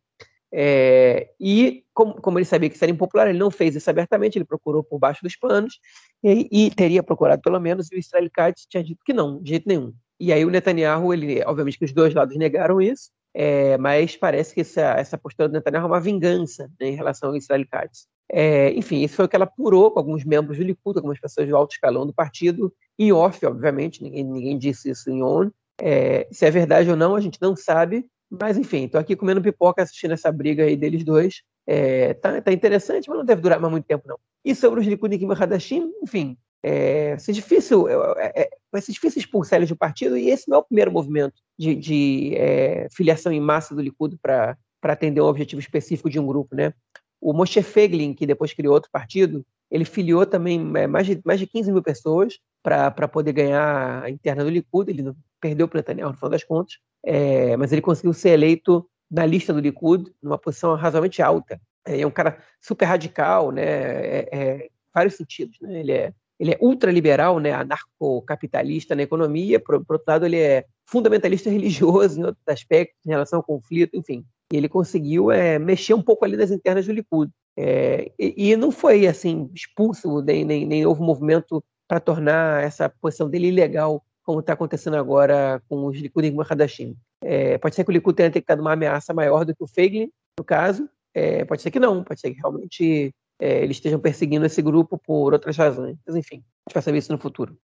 É, e como, como, ele sabia que isso era impopular, ele não fez isso abertamente, ele procurou por baixo dos panos e, e teria procurado pelo menos, e o Israel Katz tinha dito que não, de jeito nenhum. E aí o Netanyahu, ele, obviamente que os dois lados negaram isso, é, mas parece que essa, essa postura do Netanyahu é uma vingança né, em relação ao Israel Katz. É, enfim, isso foi o que ela apurou com alguns membros do Likud, algumas pessoas do alto escalão do partido, em off, obviamente, ninguém, ninguém disse isso em on. É, se é verdade ou não, a gente não sabe, mas enfim, estou aqui comendo pipoca assistindo essa briga aí deles dois. É, tá, tá, interessante, mas não deve durar mais muito tempo, não. E sobre os Likudikim Hadashim, enfim, é, ser difícil, é, é, vai ser difícil expulsar eles do partido, e esse não é o primeiro movimento de, de é, filiação em massa do Likud para atender um objetivo específico de um grupo, né? O Moshe Feglin, que depois criou outro partido, ele filiou também é, mais de, mais de 15 mil pessoas para poder ganhar a interna do Likud. Ele perdeu para o Netanyahu, no final das contas, é, mas ele conseguiu ser eleito na lista do Likud, numa posição razoavelmente alta. É, é um cara super radical, né? Vários sentidos. Né? Ele é ele é ultraliberal, né, anarcocapitalista na economia, por, por, outro lado ele é fundamentalista religioso em outros aspectos, em relação ao conflito, enfim. E ele conseguiu é, mexer um pouco ali nas internas do Likud. É, e, e, não foi assim expulso, nem, nem, nem houve movimento para tornar essa posição dele ilegal, como está acontecendo agora com os Likud em Hadashim. É, pode ser que o Likud tenha detectado uma ameaça maior do que o Feiglin, no caso, é, pode ser que não, pode ser que realmente é, eles estejam perseguindo esse grupo por outras razões. Mas enfim, a gente vai saber isso no futuro.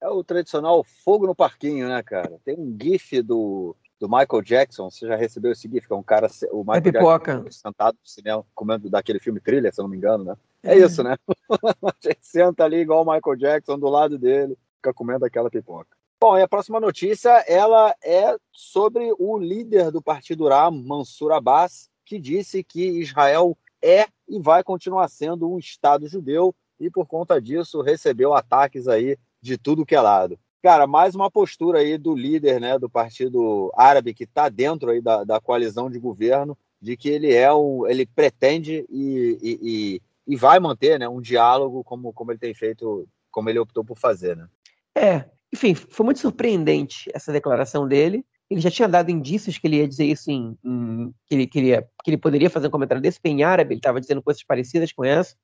É o tradicional fogo no parquinho, né, cara? Tem um GIF do, do Michael Jackson. Você já recebeu esse GIF? Que é um cara, o Michael é pipoca. Jackson sentado no cinema, comendo daquele filme Thriller, se eu não me engano, né? É, é. isso, né? a gente senta ali igual o Michael Jackson do lado dele, fica comendo aquela pipoca. Bom, e a próxima notícia, ela é sobre o líder do Partido Ram, Mansur Abbas, que disse que Israel é e vai continuar sendo um Estado judeu e por conta disso recebeu ataques aí de tudo que é lado. Cara, mais uma postura aí do líder né, do Partido Árabe que está dentro aí da, da coalizão de governo de que ele é o, ele pretende e, e, e, e vai manter né, um diálogo como, como ele tem feito, como ele optou por fazer. Né? É, enfim, foi muito surpreendente essa declaração dele ele já tinha dado indícios que ele ia dizer isso em, em que, ele queria, que ele poderia fazer um comentário desse, em árabe, ele estava dizendo coisas parecidas com essa.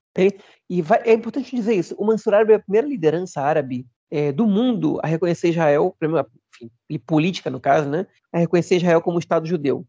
E vai, é importante dizer isso, o Mansur Árabe é a primeira liderança árabe é, do mundo a reconhecer Israel, enfim, e política no caso, né, a reconhecer Israel como Estado judeu.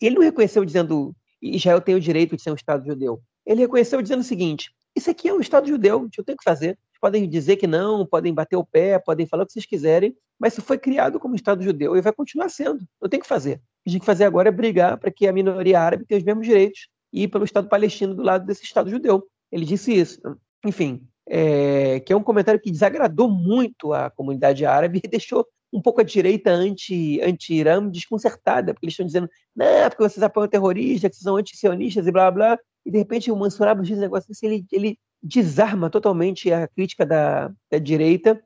Ele não reconheceu dizendo Israel tem o direito de ser um Estado judeu. Ele reconheceu dizendo o seguinte: isso aqui é um Estado judeu, a gente não tem o que fazer podem dizer que não, podem bater o pé, podem falar o que vocês quiserem, mas isso foi criado como Estado judeu e vai continuar sendo. Não tem que fazer. O que a gente tem que fazer agora é brigar para que a minoria árabe tenha os mesmos direitos e pelo Estado palestino do lado desse Estado judeu. Ele disse isso. Enfim, é, que é um comentário que desagradou muito a comunidade árabe e deixou um pouco a direita anti-Irã anti desconcertada, porque eles estão dizendo, não, porque vocês apoiam terroristas, que são anti-sionistas e blá blá, e de repente o Mansur Abbas diz um negócio assim, ele, ele desarma totalmente a crítica da, da direita,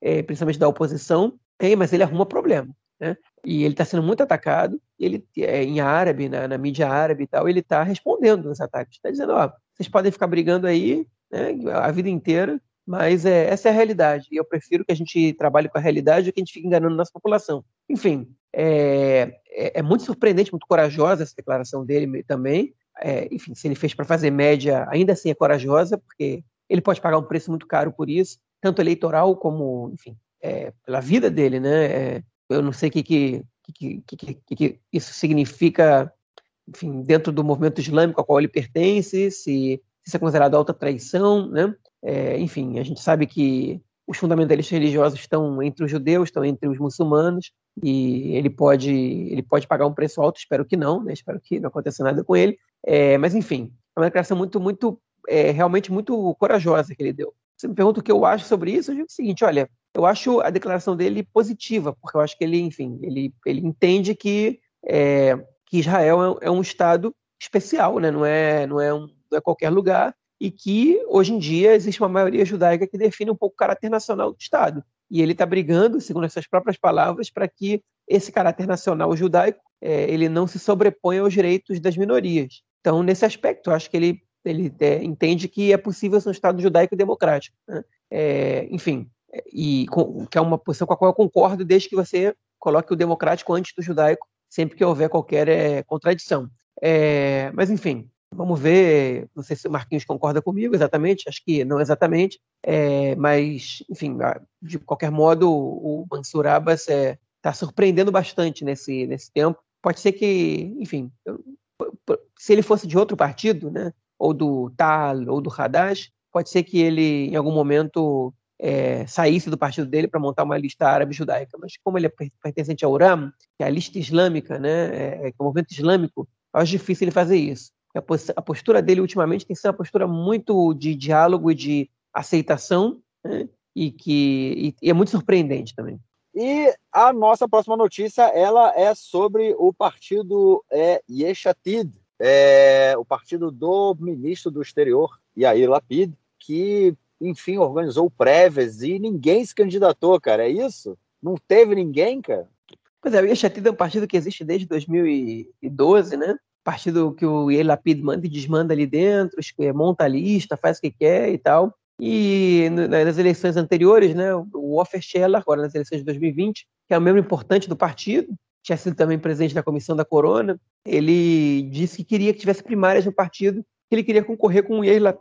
é, principalmente da oposição, é, mas ele arruma problema. Né? E ele está sendo muito atacado, ele é, em árabe, na, na, mídia árabe e tal, ele está respondendo aos ataques. Está dizendo, ó, vocês podem ficar brigando aí né, a vida inteira, mas é, essa é a realidade. E eu prefiro que a gente trabalhe com a realidade do que a gente fique enganando nossa população. Enfim, é, é, é muito surpreendente, muito corajosa essa declaração dele também, é, enfim, se ele fez para fazer média, ainda assim é corajosa, porque ele pode pagar um preço muito caro por isso, tanto eleitoral como, enfim, é, pela vida dele, né? É, eu não sei o que, que, que, que, que isso significa, enfim, dentro do movimento islâmico ao qual ele pertence, se, isso é considerado alta traição, né? É, enfim, a gente sabe que os fundamentalistas religiosos estão entre os judeus, estão entre os muçulmanos, e ele pode, ele pode pagar um preço alto, espero que não, né? espero que não aconteça nada com ele, é, mas enfim, é uma declaração muito, muito, é, realmente muito corajosa que ele deu. Você me pergunta o que eu acho sobre isso, eu digo o seguinte, olha, eu acho a declaração dele positiva, porque eu acho que ele, enfim, ele, ele entende que, é, que Israel é, é um Estado especial, né? não, é, não, é um, não é qualquer lugar, e que hoje em dia existe uma maioria judaica que define um pouco o caráter nacional do Estado. E ele está brigando, segundo as suas próprias palavras, para que esse caráter nacional judaico é, ele não se sobreponha aos direitos das minorias. Então, nesse aspecto, eu acho que ele, ele é, entende que é possível ser um Estado judaico e democrático. Né? É, enfim, e com, que é uma posição com a qual eu concordo, desde que você coloque o democrático antes do judaico, sempre que houver qualquer é, contradição. É, mas, enfim, Vamos ver, não sei se o Marquinhos concorda comigo exatamente, acho que não exatamente, é, mas, enfim, de qualquer modo, o Mansur Abbas está é, surpreendendo bastante nesse, nesse tempo. Pode ser que, enfim, se ele fosse de outro partido, né, ou do Tal, ou do Haddad, pode ser que ele, em algum momento, é, saísse do partido dele para montar uma lista árabe judaica. Mas como ele é pertencente ao URAM, que é a lista islâmica, né, é, é, o movimento islâmico, acho difícil ele fazer isso. A postura dele ultimamente tem sido uma postura muito de diálogo e de aceitação, né? e que e é muito surpreendente também. E a nossa próxima notícia ela é sobre o partido é, Yeshatid, é o partido do ministro do exterior, Yair Lapid, que, enfim, organizou prévias e ninguém se candidatou, cara. É isso? Não teve ninguém, cara? Pois é, o Yeshatid é um partido que existe desde 2012, né? Partido que o Yair Lapid manda e desmanda ali dentro, monta a lista, faz o que quer e tal. E nas eleições anteriores, né, o Offer Scheller, agora nas eleições de 2020, que é um membro importante do partido, tinha sido também presidente da comissão da Corona, ele disse que queria que tivesse primárias no partido, que ele queria concorrer com o Yair,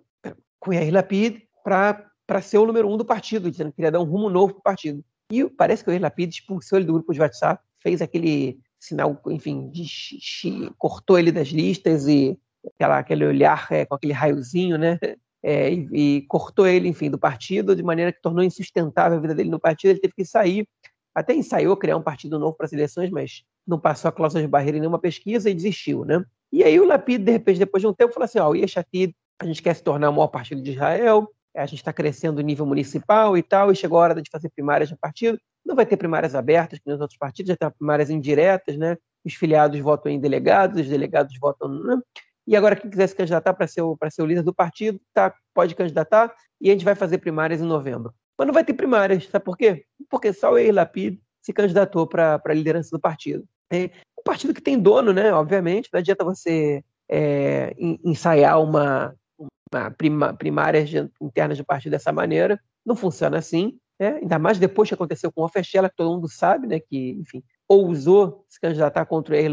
com o Yair Lapid para ser o número um do partido, dizendo que queria dar um rumo novo para o partido. E parece que o Yair Lapid expulsou ele do grupo de WhatsApp, fez aquele sinal, enfim, de cortou ele das listas e aquela, aquele olhar é, com aquele raiozinho, né? É, e, e, cortou ele, enfim, do partido, de maneira que tornou insustentável a vida dele no partido. Ele teve que sair. Até ensaiou criar um partido novo para as eleições, mas não passou a cláusula de barreira em nenhuma pesquisa e desistiu, né? E aí o Lapid, de repente, depois de um tempo, falou assim: ó, oh, o Yeshatid, a gente quer se tornar o maior partido de Israel, a gente está crescendo no nível municipal e tal, e chegou a hora de fazer primárias no partido. Não vai ter primárias abertas, que nos outros partidos, já tem primárias indiretas, né? Os filiados votam em delegados, os delegados votam. Né? E agora, quem quiser se candidatar para ser, o, ser o líder do partido, tá, pode candidatar, e a gente vai fazer primárias em novembro. Mas não vai ter primárias, sabe por quê? Porque só o Eir se candidatou para a liderança do partido. É um partido que tem dono, né? Obviamente, não adianta você é, ensaiar uma, uma prima, primárias internas do partido dessa maneira. Não funciona assim. Né? Ainda mais depois que aconteceu com o Fechela, que todo mundo sabe, né? Que, enfim, ousou se candidatar contra o Eir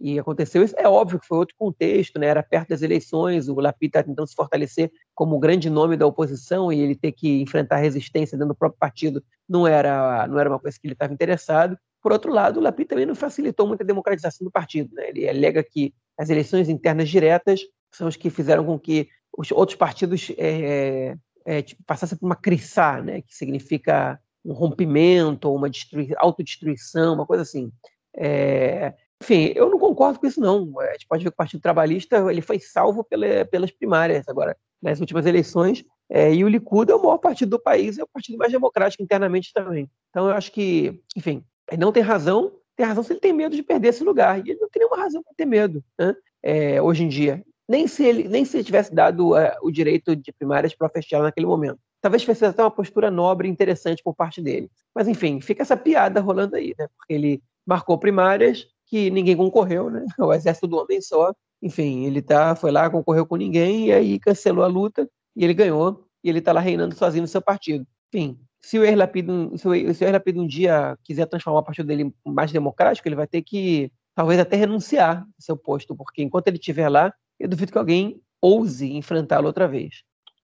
e aconteceu isso. É óbvio que foi outro contexto, né? Era perto das eleições, o Lapid está tentando se fortalecer como grande nome da oposição e ele ter que enfrentar resistência dentro do próprio partido não era, não era uma coisa que ele estava interessado. Por outro lado, o Lapid também não facilitou muito a democratização do partido. Né? Ele alega que as eleições internas diretas são as que fizeram com que os outros partidos é, é, passassem por uma crissá, né? que significa um rompimento, ou uma autodestruição, uma coisa assim. É, enfim, eu não concordo com isso, não. A gente pode ver que o Partido Trabalhista ele foi salvo pela, pelas primárias agora, nas últimas eleições, é, e o Likud é o maior partido do país, é o partido mais democrático internamente também. Então, eu acho que, enfim, ele não tem razão, tem razão se ele tem medo de perder esse lugar, e ele não tem nenhuma razão para ter medo né? é, hoje em dia. Nem se ele, nem se ele tivesse dado é, o direito de primárias para o festival naquele momento. Talvez fosse até uma postura nobre e interessante por parte dele. Mas, enfim, fica essa piada rolando aí, né? Porque ele marcou primárias, que ninguém concorreu, né? O exército do homem só. Enfim, ele tá, foi lá, concorreu com ninguém e aí cancelou a luta e ele ganhou e ele está lá reinando sozinho no seu partido. Enfim, se o Erlapid, se o, um dia quiser transformar o partido dele mais democrático, ele vai ter que talvez até renunciar ao seu posto, porque enquanto ele estiver lá, eu duvido que alguém ouse enfrentá-lo outra vez.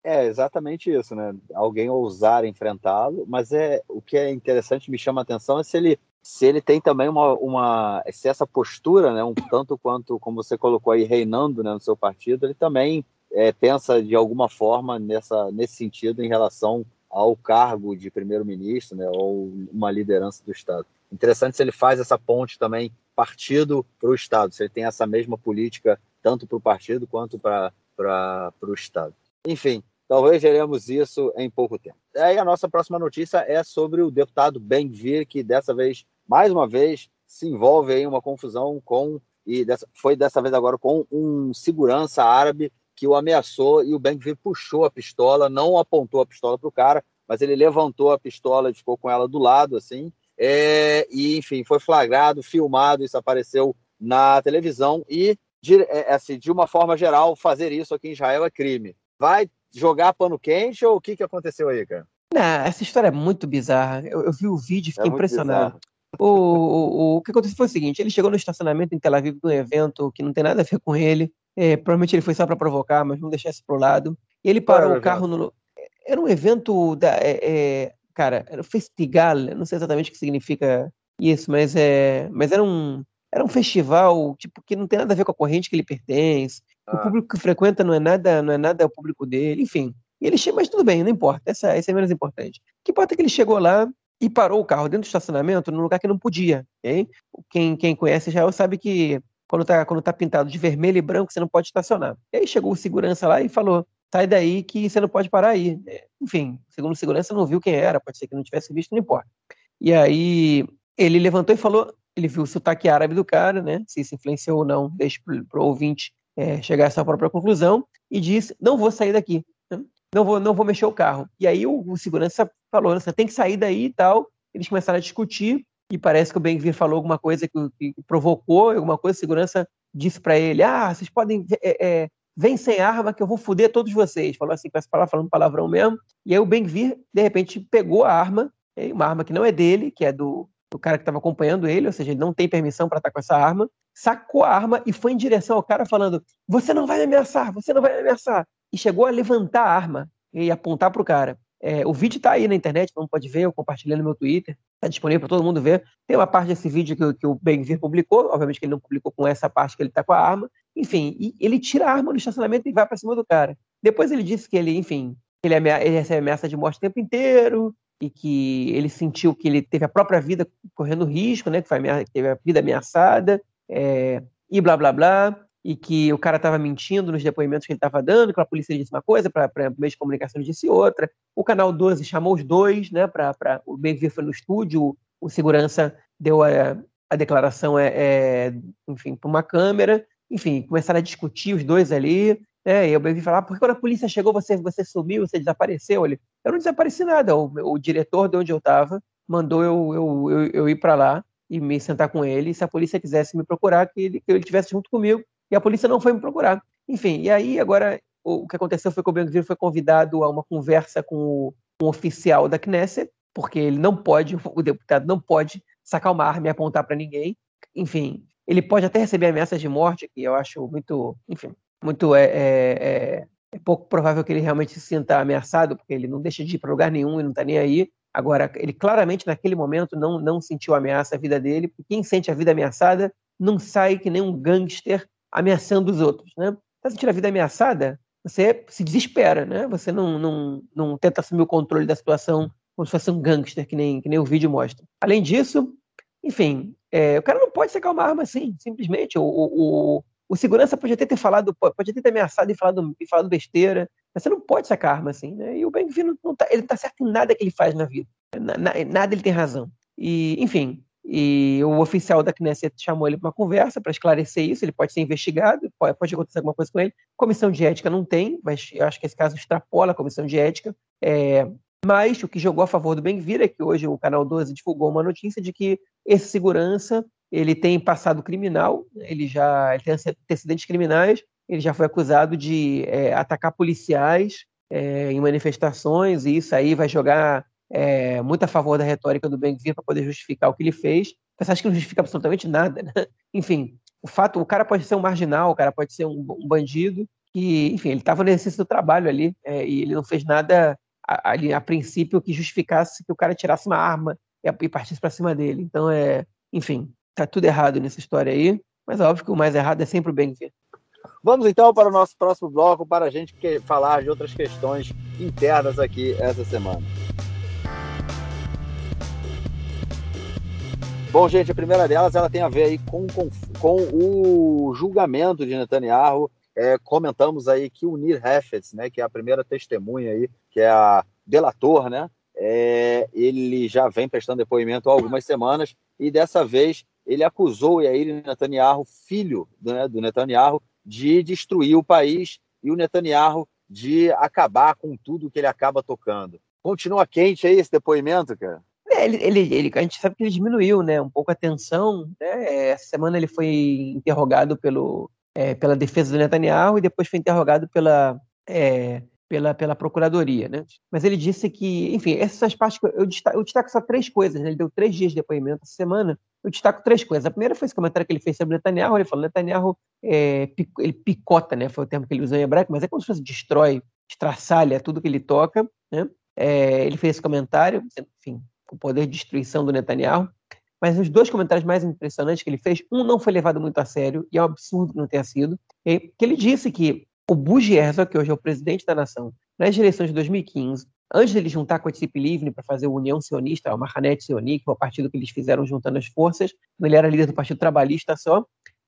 É exatamente isso, né? Alguém ousar enfrentá-lo, mas é o que é interessante, me chama a atenção é se ele se ele tem também uma, uma se essa postura, né, um tanto quanto como você colocou aí reinando né, no seu partido, ele também é, pensa de alguma forma nessa nesse sentido em relação ao cargo de primeiro-ministro, né, ou uma liderança do Estado. Interessante se ele faz essa ponte também partido para o Estado, se ele tem essa mesma política tanto para o partido quanto para o Estado. Enfim, Talvez veremos isso em pouco tempo. Aí a nossa próxima notícia é sobre o deputado Ben-Gvir, que dessa vez, mais uma vez, se envolve em uma confusão com e dessa, foi dessa vez agora com um segurança árabe que o ameaçou e o Ben-Gvir puxou a pistola, não apontou a pistola para o cara, mas ele levantou a pistola e ficou com ela do lado, assim, é, e enfim, foi flagrado, filmado, isso apareceu na televisão e de, é, assim, de uma forma geral, fazer isso aqui em Israel é crime. Vai jogar pano quente ou o que, que aconteceu aí, cara? Não, essa história é muito bizarra. Eu, eu vi o vídeo e fiquei é impressionado. O, o, o, que aconteceu foi o seguinte: ele chegou no estacionamento em Tel Aviv de um evento que não tem nada a ver com ele. É, provavelmente ele foi só para provocar, mas vamos deixar isso pro lado. E ele parou o carro no. Era um evento da. É, é, cara, era o Festival, não sei exatamente o que significa isso, mas, é, mas era um. Era um festival tipo que não tem nada a ver com a corrente que ele pertence. O público que frequenta não é nada, não é nada o público dele, enfim. E ele mas tudo bem, não importa. Essa, essa é menos importante. O que importa é que ele chegou lá e parou o carro dentro do estacionamento num lugar que não podia. Okay? Quem, quem conhece Israel sabe que quando tá, quando tá pintado de vermelho e branco, você não pode estacionar. E aí chegou o segurança lá e falou: sai daí que você não pode parar aí. Enfim, segundo o segurança, não viu quem era, pode ser que não tivesse visto, não importa. E aí ele levantou e falou: ele viu o sotaque árabe do cara, né? Se isso influenciou ou não, deixa para o ouvinte é, chegar a essa própria conclusão, e disse: não vou sair daqui, né? não vou, não vou mexer o carro. E aí o, o segurança falou: você tem que sair daí e tal. Eles começaram a discutir, e parece que o Benvir falou alguma coisa que, que provocou, alguma coisa, segurança disse para ele: ah, vocês podem. É, é, vem sem arma que eu vou foder todos vocês. Falou assim, com essa palavra, falando palavrão mesmo. E aí o Benvir, de repente, pegou a arma, uma arma que não é dele, que é do, do cara que estava acompanhando ele, ou seja, ele não tem permissão para estar com essa arma, sacou a arma e foi em direção ao cara falando: Você não vai me ameaçar, você não vai me ameaçar. E chegou a levantar a arma e apontar para o cara. É, o vídeo está aí na internet, não pode ver, eu compartilhei no meu Twitter, está disponível para todo mundo ver. Tem uma parte desse vídeo que, que o Benvir publicou, obviamente que ele não publicou com essa parte que ele está com a arma. Enfim, ele tira a arma no estacionamento e vai para cima do cara. Depois ele disse que ele, enfim, ele, ele recebe ameaça de morte o tempo inteiro e que ele sentiu que ele teve a própria vida correndo risco, né, que foi teve a vida ameaçada, é, e blá blá blá e que o cara estava mentindo nos depoimentos que ele estava dando, que a polícia disse uma coisa, para o meio de comunicação disse outra. O canal 12 chamou os dois, né? Para o Benvir foi no estúdio, o segurança deu a, a declaração, é, é enfim, para uma câmera. Enfim, começaram a discutir os dois ali. Né, e o Benvir falou: ah, porque quando a polícia chegou, você, você sumiu, você desapareceu? Ele, eu não desapareci nada. O, o diretor de onde eu estava mandou eu, eu, eu, eu ir para lá e me sentar com ele. Se a polícia quisesse me procurar, que ele, que ele estivesse junto comigo e a polícia não foi me procurar. Enfim, e aí agora o que aconteceu foi que o Ben foi convidado a uma conversa com um oficial da Knesset, porque ele não pode, o deputado não pode sacar uma arma e apontar para ninguém. Enfim, ele pode até receber ameaças de morte, que eu acho muito, enfim, muito é, é, é, é pouco provável que ele realmente se sinta ameaçado, porque ele não deixa de ir para lugar nenhum e não está nem aí. Agora, ele claramente naquele momento não, não sentiu ameaça à vida dele, porque quem sente a vida ameaçada não sai que nem um gangster ameaçando os outros, né? Está sentindo a vida ameaçada, você se desespera, né? Você não, não, não tenta assumir o controle da situação como se fosse um gangster, que nem, que nem o vídeo mostra. Além disso, enfim, é, o cara não pode sacar uma arma assim, simplesmente. O, o, o, segurança pode até ter falado, pode até ter ameaçado e falado, e falado besteira, mas você não pode sacar arma assim, né? E o Ben não, não tá, ele tá certo em nada que ele faz na vida. Na, na, nada ele tem razão. E, enfim, e o oficial da Knesset chamou ele para uma conversa para esclarecer isso. Ele pode ser investigado, pode, pode, acontecer alguma coisa com ele. Comissão de ética não tem, mas eu acho que esse caso extrapola a comissão de ética. É, mas o que jogou a favor do Benvir é que hoje o Canal 12 divulgou uma notícia de que esse segurança ele tem passado criminal, ele já ele tem antecedentes criminais, ele já foi acusado de é, atacar policiais é, em manifestações, e isso aí vai jogar é, muito a favor da retórica do Ben-Gvir para poder justificar o que ele fez. Você acha que não justifica absolutamente nada, né? Enfim, o fato, o cara pode ser um marginal, o cara pode ser um, um bandido, que, enfim, ele estava no exercício do trabalho ali é, e ele não fez nada ali a, princípio que justificasse que o cara tirasse uma arma e, e partisse para cima dele. Então, é, enfim, tá tudo errado nessa história aí, mas é óbvio que o mais errado é sempre o Ben-Gvir. Vamos então para o nosso próximo bloco para a gente falar de outras questões internas aqui essa semana. Bom, gente, a primeira delas ela tem a ver aí com, com, com o julgamento de Netanyahu. É, comentamos aí que o Nir Hefetz, né, que é a primeira testemunha aí, que é a delator, né, é, ele já vem prestando depoimento há algumas semanas e dessa vez ele acusou Yair Netanyahu, filho né, do Netanyahu, de destruir o país e o Netanyahu de acabar com tudo que ele acaba tocando. Continua quente aí esse depoimento, cara? É, ele, ele, ele, a gente sabe que ele diminuiu né, um pouco a tensão. Né? Essa semana ele foi interrogado pelo, é, pela defesa do Netanyahu e depois foi interrogado pela, é, pela, pela procuradoria. Né? Mas ele disse que, enfim, essas partes. Eu destaco, eu destaco só três coisas. Né? Ele deu três dias de depoimento essa semana. Eu destaco três coisas. A primeira foi esse comentário que ele fez sobre Netanyahu. Ele falou: Netanyahu é, ele picota, né? foi o termo que ele usou em hebraico, mas é como se fosse destrói, estraçalha tudo que ele toca. Né? É, ele fez esse comentário, enfim, o poder de destruição do Netanyahu. Mas os dois comentários mais impressionantes que ele fez, um não foi levado muito a sério, e é um absurdo que não tenha sido, que ele disse que o Bush Herzog, que hoje é o presidente da nação, nas eleições de 2015, antes de ele juntar com a Tzip Livni para fazer a União Sionista, o Mahanet Sioni, que foi o partido que eles fizeram juntando as forças, ele era líder do Partido Trabalhista só,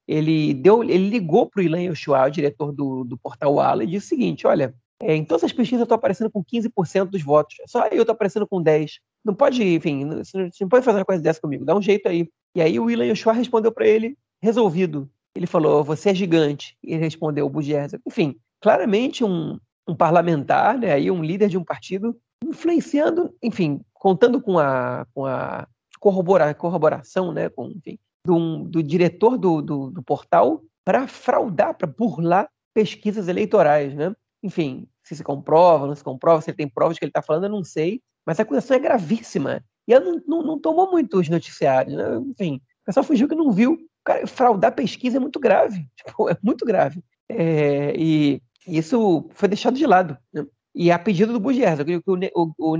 ele, deu, ele ligou para o Ilan Yoshua, o diretor do, do portal Walla, e disse o seguinte, olha, é, em todas as pesquisas eu estou aparecendo com 15% dos votos, só eu estou aparecendo com 10%. Não pode, enfim, você não pode fazer uma coisa dessa comigo, dá um jeito aí. E aí o William Yoshua respondeu para ele, resolvido. Ele falou, você é gigante. E respondeu, o Bugierza. Enfim, claramente um, um parlamentar, né, aí um líder de um partido, influenciando, enfim, contando com a, com a corrobora, corroboração, né, com, enfim, do, do diretor do, do, do portal para fraudar, para burlar pesquisas eleitorais, né? Enfim, se se comprova, não se comprova, se ele tem provas que ele está falando, eu não sei, mas a acusação é gravíssima. E ela não, não, não tomou muito os noticiários, né? Enfim, o pessoal fugiu que não viu. Cara, fraudar pesquisa é muito grave, tipo, é muito grave. É, e isso foi deixado de lado. Né? E a pedido do Bugierza, o, o, o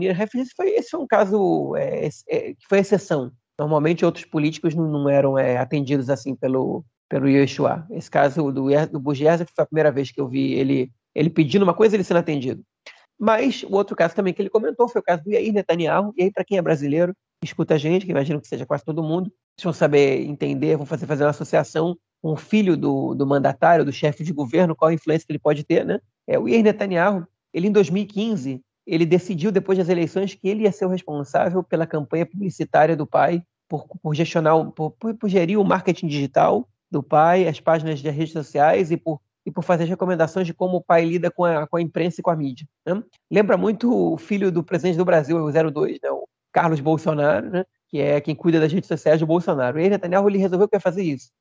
foi esse foi um caso é, é, que foi exceção. Normalmente outros políticos não, não eram é, atendidos assim pelo, pelo Yeshua. Esse caso do, do foi a primeira vez que eu vi ele, ele pedindo uma coisa e ele sendo atendido. Mas o outro caso também que ele comentou foi o caso do Yair Netanyahu. E aí, para quem é brasileiro, escuta a gente, que imagino que seja quase todo mundo, vão saber entender, vão fazer, fazer uma associação com o filho do, do mandatário, do chefe de governo, qual a influência que ele pode ter, né? É, o Yair Netanyahu, ele em 2015, ele decidiu depois das eleições que ele ia ser o responsável pela campanha publicitária do pai, por, por gestionar, por, por gerir o marketing digital do pai, as páginas de redes sociais e por, e por fazer recomendações de como o pai lida com a, com a imprensa e com a mídia. Né? Lembra muito o filho do presidente do Brasil, o 02, né? Carlos Bolsonaro, né? que é quem cuida das redes sociais do Bolsonaro. E aí Netanyahu ele resolveu que ia fazer isso.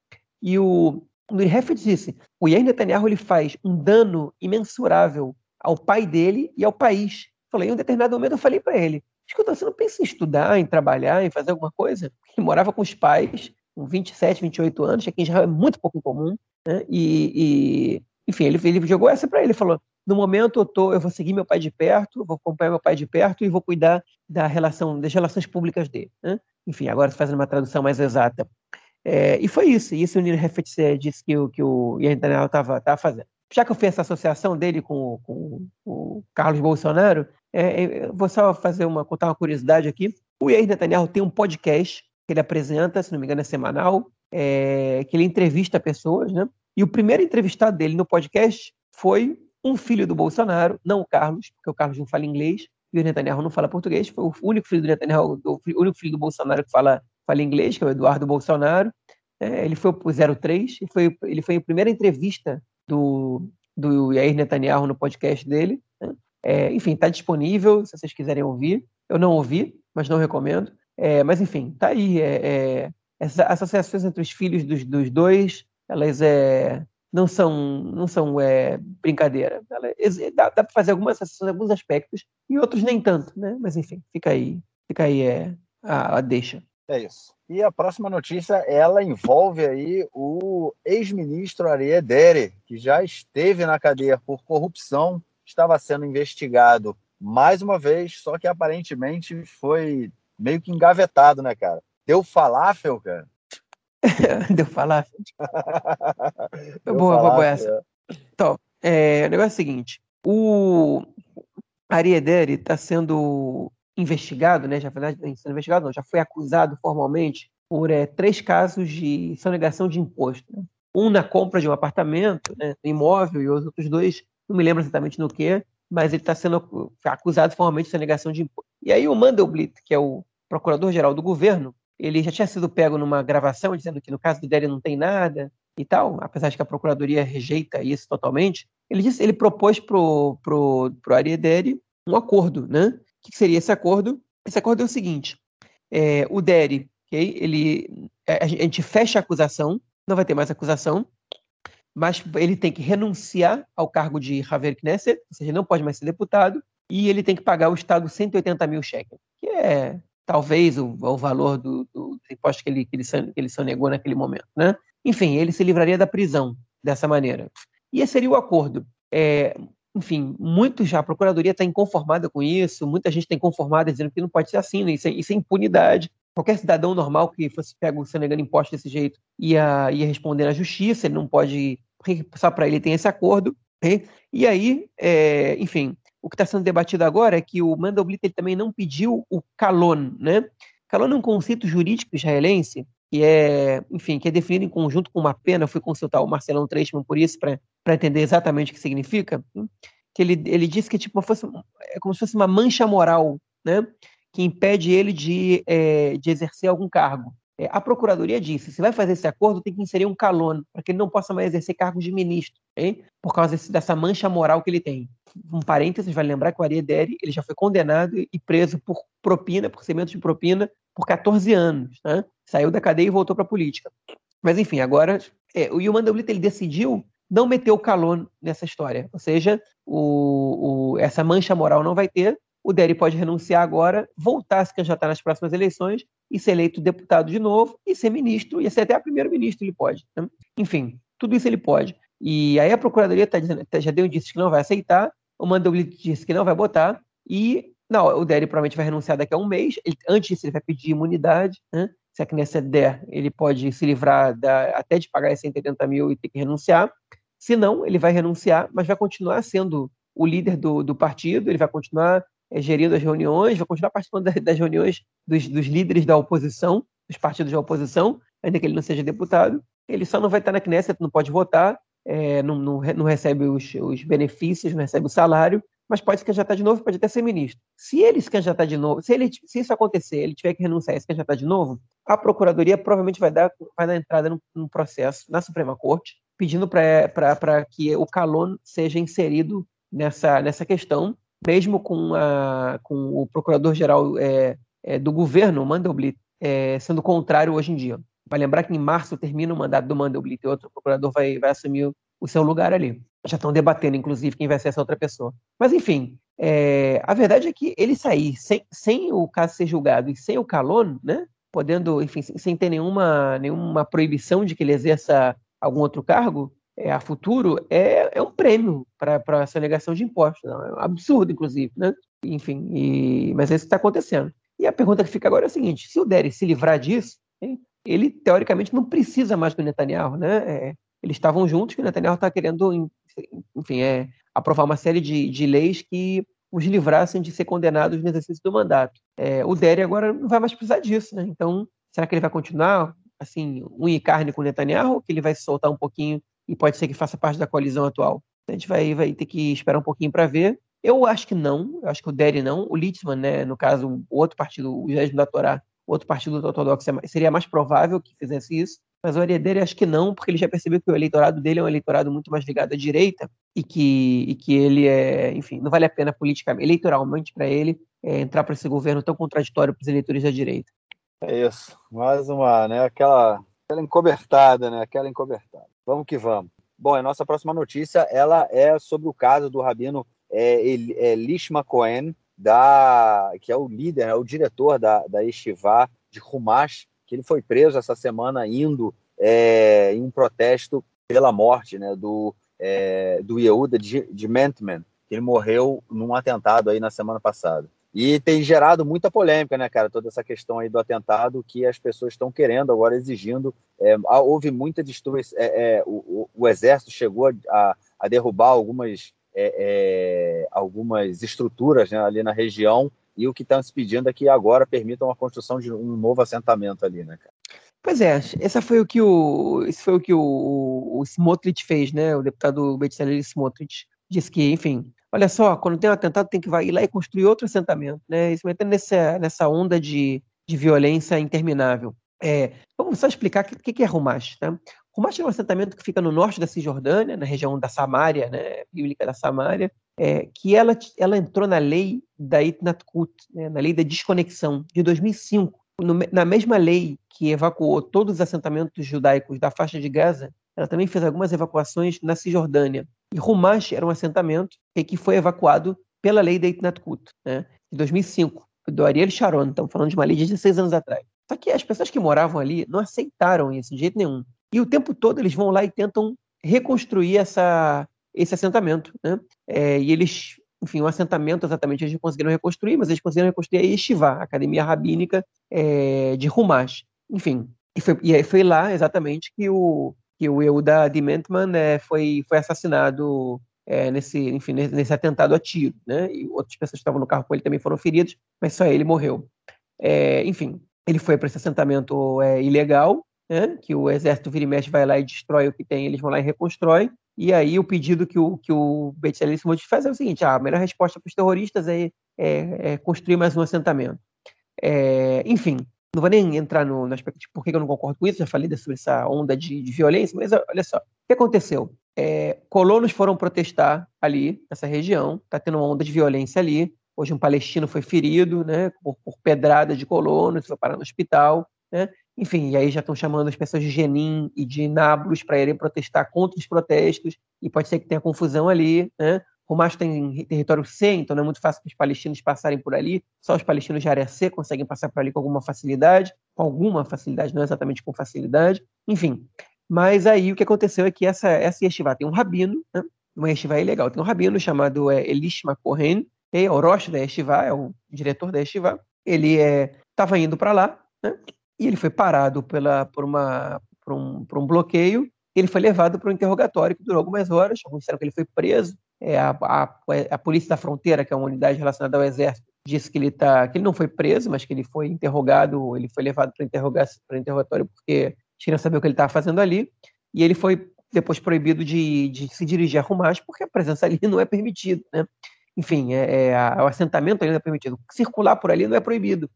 E o Nuri Heffed disse, o Yair Netanyahu ele faz um dano imensurável ao pai dele e ao país. Falei, em um determinado momento eu falei para ele, escuta, você não pensa em estudar, em trabalhar, em fazer alguma coisa? Ele morava com os pais, com 27, 28 anos, que aqui em Israel é muito pouco comum, né? e, e, enfim, ele, ele jogou essa para ele, falou, no momento eu, tô, eu vou seguir meu pai de perto, vou acompanhar meu pai de perto e vou cuidar da relação, das relações públicas dele. Né? Enfim, agora fazendo uma tradução mais exata. É, e foi isso, isso o Nino Refet disse que, o, que o Yair Daniel estava fazendo. Já que eu fiz essa associação dele com, com o Carlos Bolsonaro, é, é vou só fazer uma, contar uma curiosidade aqui. O Yair Netanyahu tem um podcast que ele apresenta, se não me engano, é semanal, é, que ele entrevista pessoas, né? E o primeiro entrevistado dele no podcast foi um filho do Bolsonaro, não o Carlos, porque o Carlos não fala inglês e o Netanyahu não fala português. Foi o único filho do Netanyahu, o único filho do Bolsonaro que fala, fala inglês, que é o Eduardo Bolsonaro. É, ele foi o 03 e foi, ele foi a primeira entrevista do, do Yair Netanyahu no podcast dele. Né? É, enfim, está disponível se vocês quiserem ouvir. Eu não ouvi, mas não recomendo. É, mas, enfim, tá aí. É, é, essas associações entre os filhos dos, dos dois, elas é, não são, não são é, brincadeira. dá, dá para fazer algumas em alguns aspectos e outros nem tanto, né? Mas, enfim, fica aí, fica aí é, a, a deixa. É isso. E a próxima notícia, ela envolve aí o ex-ministro Arié Dere, que já esteve na cadeia por corrupção, estava sendo investigado mais uma vez, só que aparentemente foi meio que engavetado, né, cara? Deu falafel, cara. Deu falafel. Deu boa, boa essa. É. Então, é, o negócio é o seguinte: o Ariederi está sendo investigado, né? Já foi sendo investigado, não, já foi acusado formalmente por é, três casos de sonegação de imposto. Né? Um na compra de um apartamento, né, imóvel, e os outros dois, não me lembro exatamente no que, mas ele está sendo acusado formalmente de sonegação de imposto. E aí o Mandelblit, que é o procurador-geral do governo, ele já tinha sido pego numa gravação dizendo que no caso do Délio não tem nada e tal, apesar de que a procuradoria rejeita isso totalmente. Ele disse, ele propôs pro pro pro Ariederi um acordo, né? O que seria esse acordo? Esse acordo é o seguinte: é, o Deri, okay, ele a gente fecha a acusação, não vai ter mais acusação, mas ele tem que renunciar ao cargo de Haver Knesset, ou seja, não pode mais ser deputado, e ele tem que pagar ao Estado 180 mil cheques, que é talvez o, o valor do, do, imposto que ele, que, ele, que ele sonegou naquele momento. Né? Enfim, ele se livraria da prisão dessa maneira. E esse seria o acordo. É, enfim, muitos já, a Procuradoria está inconformada com isso, muita gente está inconformada dizendo que não pode ser assim, né? isso, é, isso é impunidade. Qualquer cidadão normal que fosse pego sonegando imposto desse jeito ia, ia responder na justiça, ele não pode, só para ele tem esse acordo. E aí, é, enfim, o que está sendo debatido agora é que o Mandelblit ele também não pediu o calon, né? Calon é um conceito jurídico israelense que é, enfim, que é definido em conjunto com uma pena. Eu fui consultar o Marcelão Treisman por isso para entender exatamente o que significa. Que ele, ele disse que é tipo fosse, é como se fosse uma mancha moral, né? Que impede ele de, é, de exercer algum cargo. É, a Procuradoria disse, se vai fazer esse acordo, tem que inserir um calono, para que ele não possa mais exercer cargos de ministro, hein? por causa desse, dessa mancha moral que ele tem. Um parênteses, vale lembrar que o Ariederi ele já foi condenado e preso por propina, por cimento de propina, por 14 anos. Né? Saiu da cadeia e voltou para a política. Mas, enfim, agora é, o Yuman Blita, ele decidiu não meter o calono nessa história. Ou seja, o, o, essa mancha moral não vai ter, o Deri pode renunciar agora, voltar a se candidatar nas próximas eleições e ser eleito deputado de novo e ser ministro, e ser até primeiro-ministro ele pode. Né? Enfim, tudo isso ele pode. E aí a Procuradoria tá dizendo, tá, já deu indícios que não vai aceitar, o Mandelblit disse que não vai botar, e não, o Deri provavelmente vai renunciar daqui a um mês, ele, antes disso ele vai pedir imunidade, né? se a Knesset der, ele pode se livrar da, até de pagar 180 mil e ter que renunciar, se não, ele vai renunciar, mas vai continuar sendo o líder do, do partido, ele vai continuar gerindo as reuniões, vai continuar participando das, das reuniões dos, dos, líderes da oposição, dos partidos da oposição, ainda que ele não seja deputado. Ele só não vai estar na Knesset, não pode votar, é, não, não, não, recebe os, os, benefícios, não recebe o salário, mas pode se candidatar de novo, pode até ser ministro. Se ele se candidatar de novo, se, ele, se isso acontecer, ele tiver que renunciar e se candidatar de novo, a Procuradoria provavelmente vai dar, vai dar entrada num, num processo na Suprema Corte, pedindo para que o Calon seja inserido nessa, nessa questão, mesmo com, a, com o procurador-geral é, é, do governo, Mandelblit, é, sendo contrário hoje em dia. Vai lembrar que em março termina o mandato do Mandelblit e outro procurador vai, vai assumir o seu lugar ali. Já estão debatendo, inclusive, quem vai ser essa outra pessoa. Mas, enfim, é, a verdade é que ele sair sem, sem o caso ser julgado e sem o Calon, né, podendo, enfim, sem ter nenhuma, nenhuma proibição de que ele exerça algum outro cargo, é, a futuro, é, é um prêmio para essa negação de impostos. Não? É um absurdo, inclusive. Né? Enfim, e, mas é isso que está acontecendo. E a pergunta que fica agora é a seguinte: se o Derry se livrar disso, hein, ele teoricamente não precisa mais do Netanyahu. Né? É, eles estavam juntos, que o Netanyahu está querendo, enfim, é, aprovar uma série de, de leis que os livrassem de ser condenados no exercício do mandato. É, o Derry agora não vai mais precisar disso, né? Então, será que ele vai continuar assim, unha e carne com o Netanyahu, que ele vai se soltar um pouquinho e pode ser que faça parte da coalizão atual? A gente vai, vai ter que esperar um pouquinho para ver. Eu acho que não, eu acho que o Deri não. O Litzman, né, no caso, o outro partido, o Judaísmo da Torá, outro partido ortodoxo, é seria mais provável que fizesse isso. Mas o Ariadere acho que não, porque ele já percebeu que o eleitorado dele é um eleitorado muito mais ligado à direita e que, e que ele é, enfim, não vale a pena politicamente, eleitoralmente para ele é, entrar para esse governo tão contraditório para os eleitores da direita. É isso, mais uma, né? Aquela, aquela encobertada, né? Aquela encobertada. Vamos que vamos. Bom, a nossa próxima notícia, ela é sobre o caso do rabino é, é, Lishma Cohen, da, que é o líder, é o diretor da, da Estivá de Rumash, que ele foi preso essa semana indo é, em um protesto pela morte né, do, é, do Yehuda de, de Mentman, que ele morreu num atentado aí na semana passada. E tem gerado muita polêmica, né, cara? Toda essa questão aí do atentado que as pessoas estão querendo agora, exigindo. É, houve muita destruição. É, é, o, o, exército chegou a, a derrubar algumas, é, é, algumas estruturas né, ali na região. E o que estão se pedindo é que agora permitam a construção de um novo assentamento ali, né, cara? Pois é, essa foi o que o, esse foi o que o, o Smotrich fez, né? O deputado Betzalel Smotrich disse que, enfim, olha só, quando tem um atentado tem que ir lá e construir outro assentamento, né? Isso metendo nessa, nessa onda de, de violência interminável. É, vamos só explicar o que, que é Rumash, tá? Rumash é um assentamento que fica no norte da Cisjordânia, na região da Samária, né, bíblica da Samária, é, que ela, ela entrou na lei da Itnatkut, né, na lei da desconexão, de 2005. No, na mesma lei que evacuou todos os assentamentos judaicos da faixa de Gaza, ela também fez algumas evacuações na Cisjordânia. E Rumash era um assentamento que foi evacuado pela lei da Itnatkut, né, de 2005, do Ariel Sharon. Estamos falando de uma lei de 16 anos atrás. Só que as pessoas que moravam ali não aceitaram isso de jeito nenhum. E o tempo todo eles vão lá e tentam reconstruir essa, esse assentamento. Né? É, e eles, enfim, o um assentamento exatamente eles conseguiram reconstruir, mas eles conseguiram reconstruir a Yeshiva, a academia rabínica é, de Rumash. Enfim, e foi, e foi lá exatamente que o, que o Euda Dimentman é, foi, foi assassinado é, nesse, enfim, nesse atentado a tiro, né? E outras pessoas que estavam no carro com ele também foram feridas, mas só ele morreu. É, enfim, ele foi para esse assentamento é, ilegal, né? Que o exército vira e mexe vai lá e destrói o que tem, eles vão lá e reconstrói. E aí o pedido que o, que o Bezalel faz é o seguinte: ah, a melhor resposta para os terroristas é, é, é construir mais um assentamento. É, enfim, não vou nem entrar no, no aspecto de por que eu não concordo com isso, já falei sobre essa onda de, de violência, mas olha só, o que aconteceu? É, colonos foram protestar ali, nessa região, está tendo uma onda de violência ali. Hoje um palestino foi ferido, né, por, por pedrada de colonos, foi parar no hospital, né? Enfim, e aí já estão chamando as pessoas de Jenin e de Nablus para irem protestar contra os protestos, e pode ser que tenha confusão ali, né? Hamas tem território C, então não é muito fácil para os palestinos passarem por ali. Só os palestinos de área C conseguem passar por ali com alguma facilidade, com alguma facilidade, não exatamente com facilidade. Enfim, mas aí o que aconteceu é que essa, essa yeshiva tem um rabino, né? uma yeshiva ilegal, tem um rabino chamado é, Elishma Kohen, é o Rosh da yeshiva, é o diretor da yeshiva. Ele estava é, indo para lá, né? e ele foi parado pela, por, uma, por, um, por um bloqueio, ele foi levado para um interrogatório que durou algumas horas, alguns disseram que ele foi preso, é, a, a, a, Polícia da Fronteira, que é uma unidade relacionada ao Exército, disse que ele, tá, que ele não foi preso, mas que ele foi interrogado, ele foi levado para interrogatório porque queriam saber o que ele estava fazendo ali, e ele foi depois proibido de, de se dirigir a Rumas, porque a presença ali não é permitida, né? Enfim, é, é, o assentamento ali não é permitido. Circular por ali não é proibido,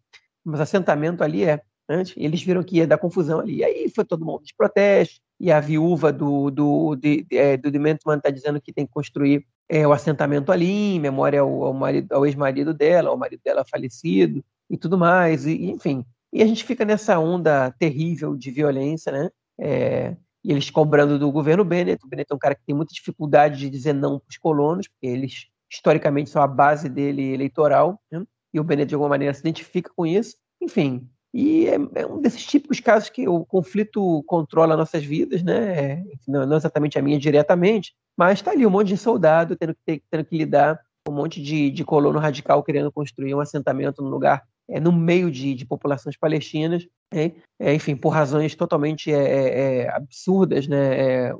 mas assentamento ali é. Né? Eles viram que ia dar confusão ali. E aí foi todo mundo de protesto, e a viúva do, do, de, é, do Dementman está dizendo que tem que construir é, o assentamento ali, em memória ao, ao, ao ex-marido dela, ao marido dela falecido e tudo mais, e, enfim. E a gente fica nessa onda terrível de violência, né? É, e eles cobrando do governo Bennett. O Bennett é um cara que tem muita dificuldade de dizer não para os colonos, porque eles historicamente são a base dele eleitoral, né? e o Bennett de alguma maneira se identifica com isso. Enfim, e é, é, um desses típicos casos que o conflito controla nossas vidas, né? Não, não exatamente a minha diretamente, mas está ali um monte de soldado tendo que, ter, tendo que lidar com um monte de, de colono radical querendo construir um assentamento no lugar é, no meio de, de populações palestinas, é, enfim, por razões totalmente é, é, é absurdas, né,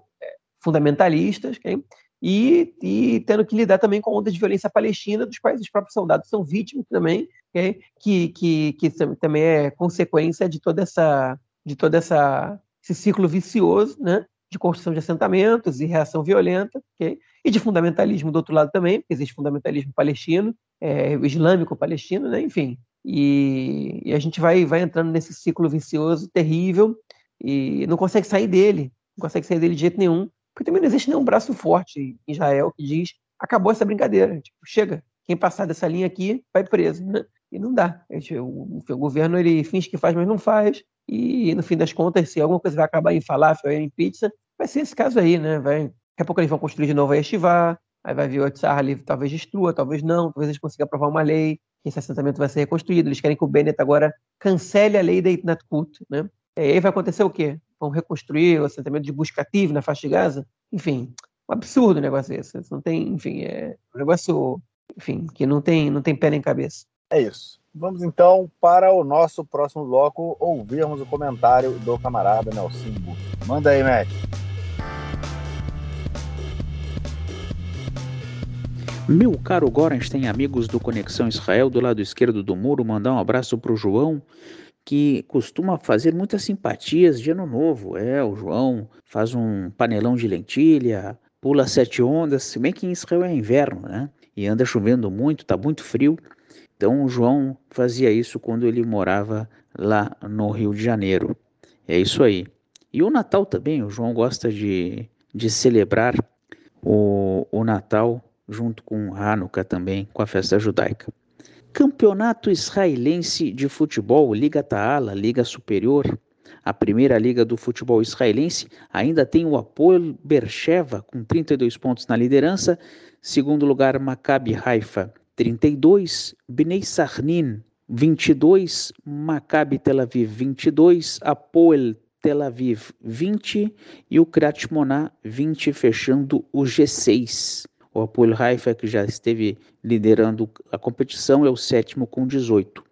fundamentalistas, okay? E, e, tendo que lidar também com a onda de violência palestina dos países, os próprios soldados são vítimas também, okay? que, que, que também é consequência de toda essa de toda essa esse ciclo vicioso, né, de construção de assentamentos e reação violenta, okay? e de fundamentalismo do outro lado também, porque existe fundamentalismo palestino, é, islâmico palestino, né, enfim, e, e, a gente vai, vai entrando nesse ciclo vicioso terrível e não consegue sair dele, não consegue sair dele de jeito nenhum, porque também não existe nenhum braço forte em Israel que diz acabou essa brincadeira, tipo, chega, quem passar dessa linha aqui vai preso, né? E não dá. O, o, governo ele finge que faz, mas não faz. E no fim das contas, se alguma coisa vai acabar em falafel em pizza, vai ser esse caso aí, né? Vai, daqui a pouco eles vão construir de novo a Yeshiva, aí vai vir o Tzar ali, talvez destrua, talvez não, talvez eles consigam aprovar uma lei que esse assentamento vai ser reconstruído. Eles querem que o Bennett agora cancele a lei da Itnatkut, né? E aí vai acontecer o quê? Vão reconstruir o assentamento de busca ativa na faixa de Gaza? Enfim, um absurdo o negócio esse. Não tem, enfim, é um negócio, enfim, que não tem, não tem pé nem cabeça. É isso. Vamos então para o nosso próximo bloco ouvirmos o comentário do camarada Nelson Manda aí, Matt. Meu caro Gorenstein, amigos do Conexão Israel, do lado esquerdo do muro, mandar um abraço para o João, que costuma fazer muitas simpatias de ano novo. É, o João faz um panelão de lentilha, pula sete ondas, se bem que em Israel é inverno, né? E anda chovendo muito, tá muito frio. Então o João fazia isso quando ele morava lá no Rio de Janeiro. É isso aí. E o Natal também, o João gosta de, de celebrar o, o Natal junto com Hanukkah também, com a festa judaica. Campeonato Israelense de Futebol, Liga Taala, Liga Superior, a primeira liga do futebol israelense, ainda tem o Apoel Bercheva com 32 pontos na liderança, segundo lugar Maccabi Haifa 32, Bnei Sarnin 22, Maccabi Tel Aviv 22, Apoel Tel Aviv 20 e o Krat Moná 20 fechando o G6. O Apoel Haifa, que já esteve liderando a competição, é o sétimo com 18.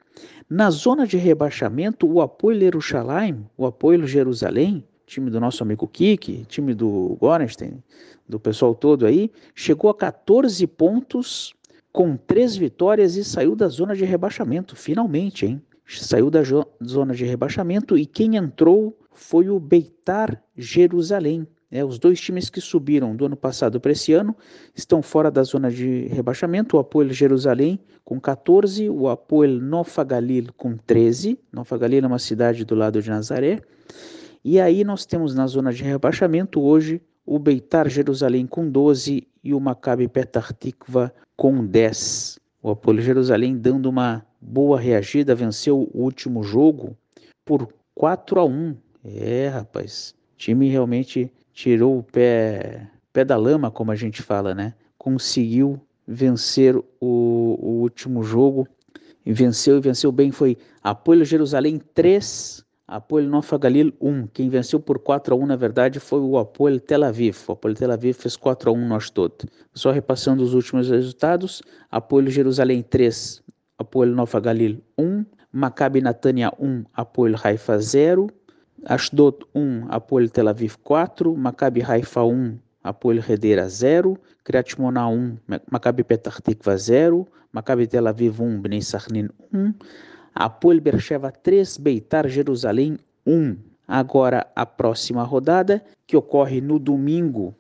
Na zona de rebaixamento, o Apoel Yerushalayim, o Apoel Jerusalém, time do nosso amigo Kiki, time do Gorenstein, do pessoal todo aí, chegou a 14 pontos com três vitórias e saiu da zona de rebaixamento, finalmente, hein? Saiu da zona de rebaixamento e quem entrou foi o Beitar Jerusalém, É, os dois times que subiram do ano passado para esse ano estão fora da zona de rebaixamento. O Apoel Jerusalém com 14, o Apoel Nofa Galil com 13. Nofa Galil é uma cidade do lado de Nazaré. E aí nós temos na zona de rebaixamento hoje o Beitar Jerusalém com 12 e o Maccabi Petah Tikva com 10. O Apoel Jerusalém dando uma boa reagida, venceu o último jogo por 4 a 1. É, rapaz, time realmente tirou o pé, pé da lama, como a gente fala, né? Conseguiu vencer o, o último jogo e venceu e venceu bem. Foi Apoio Jerusalém 3, Apoio Nova Galil 1. Quem venceu por 4 a 1 na verdade foi o Apoio Tel Aviv. O Apoio Tel Aviv fez 4 a 1 nós todos. Só repassando os últimos resultados: Apoio Jerusalém 3, Apoio Nova Galil 1, Maccabi Natânia 1, Apoio Haifa 0. Ashdod 1, Apoel Tel Aviv 4, Maccabi Haifa 1, Apoel Hedera 0, Kriyat Shmona 1, Maccabi Petah Tikva 0, Maccabi Tel Aviv 1, Bnei Sachnin 1, Apoel Bersheva 3, Beitar Jerusalém 1. Agora a próxima rodada, que ocorre no domingo,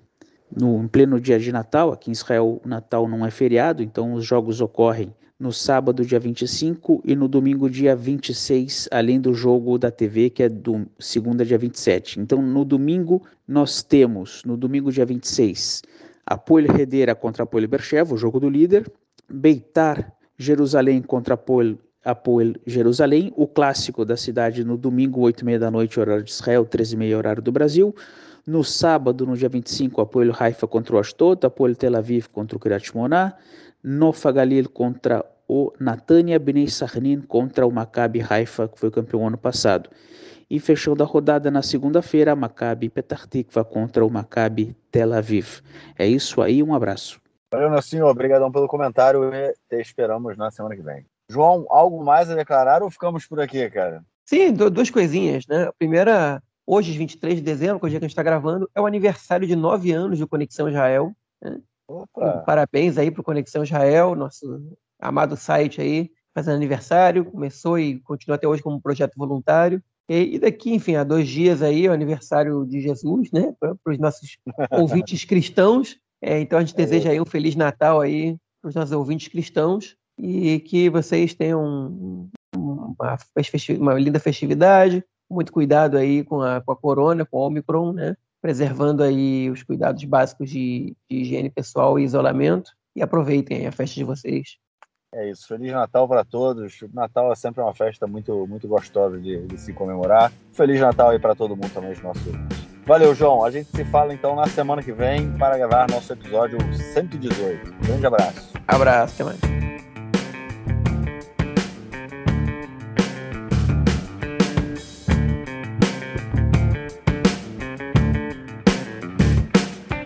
no em pleno dia de Natal, aqui em Israel o Natal não é feriado, então os jogos ocorrem no sábado, dia 25, e no domingo, dia 26, além do jogo da TV, que é do segunda, dia 27. Então, no domingo, nós temos, no domingo, dia 26, Apoel Redera contra Apoel Berchev, o jogo do líder, Beitar Jerusalém contra Apoel, Apoel Jerusalém, o clássico da cidade no domingo, 8 e meia da noite, horário de Israel, 13 e meia, horário do Brasil. No sábado, no dia 25, Apoel Haifa contra o Ashdod, Apoel Tel Aviv contra o Kiryat Shmona, Nofa Galil contra o Natania Bnei Sarnin contra o Maccabi Haifa, que foi campeão ano passado. E fechando a rodada na segunda-feira, Maccabi Petah Tikva contra o Maccabi Tel Aviv. É isso aí, um abraço. Valeu, senhor. Obrigadão pelo comentário e te esperamos na semana que vem. João, algo mais a declarar ou ficamos por aqui, cara? Sim, duas coisinhas, né? A primeira, hoje, 23 de dezembro, que é o dia que a gente está gravando, é o aniversário de nove anos do Conexão Israel. Né? Parabéns aí para o Conexão Israel, nosso amado site aí, fazendo aniversário, começou e continua até hoje como projeto voluntário. E, daqui, enfim, há dois dias aí, é o aniversário de Jesus, né, para os nossos ouvintes cristãos. É, então a gente deseja aí um Feliz Natal aí para os nossos ouvintes cristãos e que vocês tenham uma, uma linda festividade, muito cuidado aí com a, com a corona, com o Omicron, né? Preservando aí os cuidados básicos de, de higiene pessoal e isolamento. E aproveitem a festa de vocês. É isso. Feliz Natal para todos. O Natal é sempre uma festa muito, muito gostosa de, de se comemorar. Feliz Natal aí para todo mundo também, os nossos Valeu, João. A gente se fala então na semana que vem para gravar nosso episódio 118. Grande abraço. Abraço, até mais.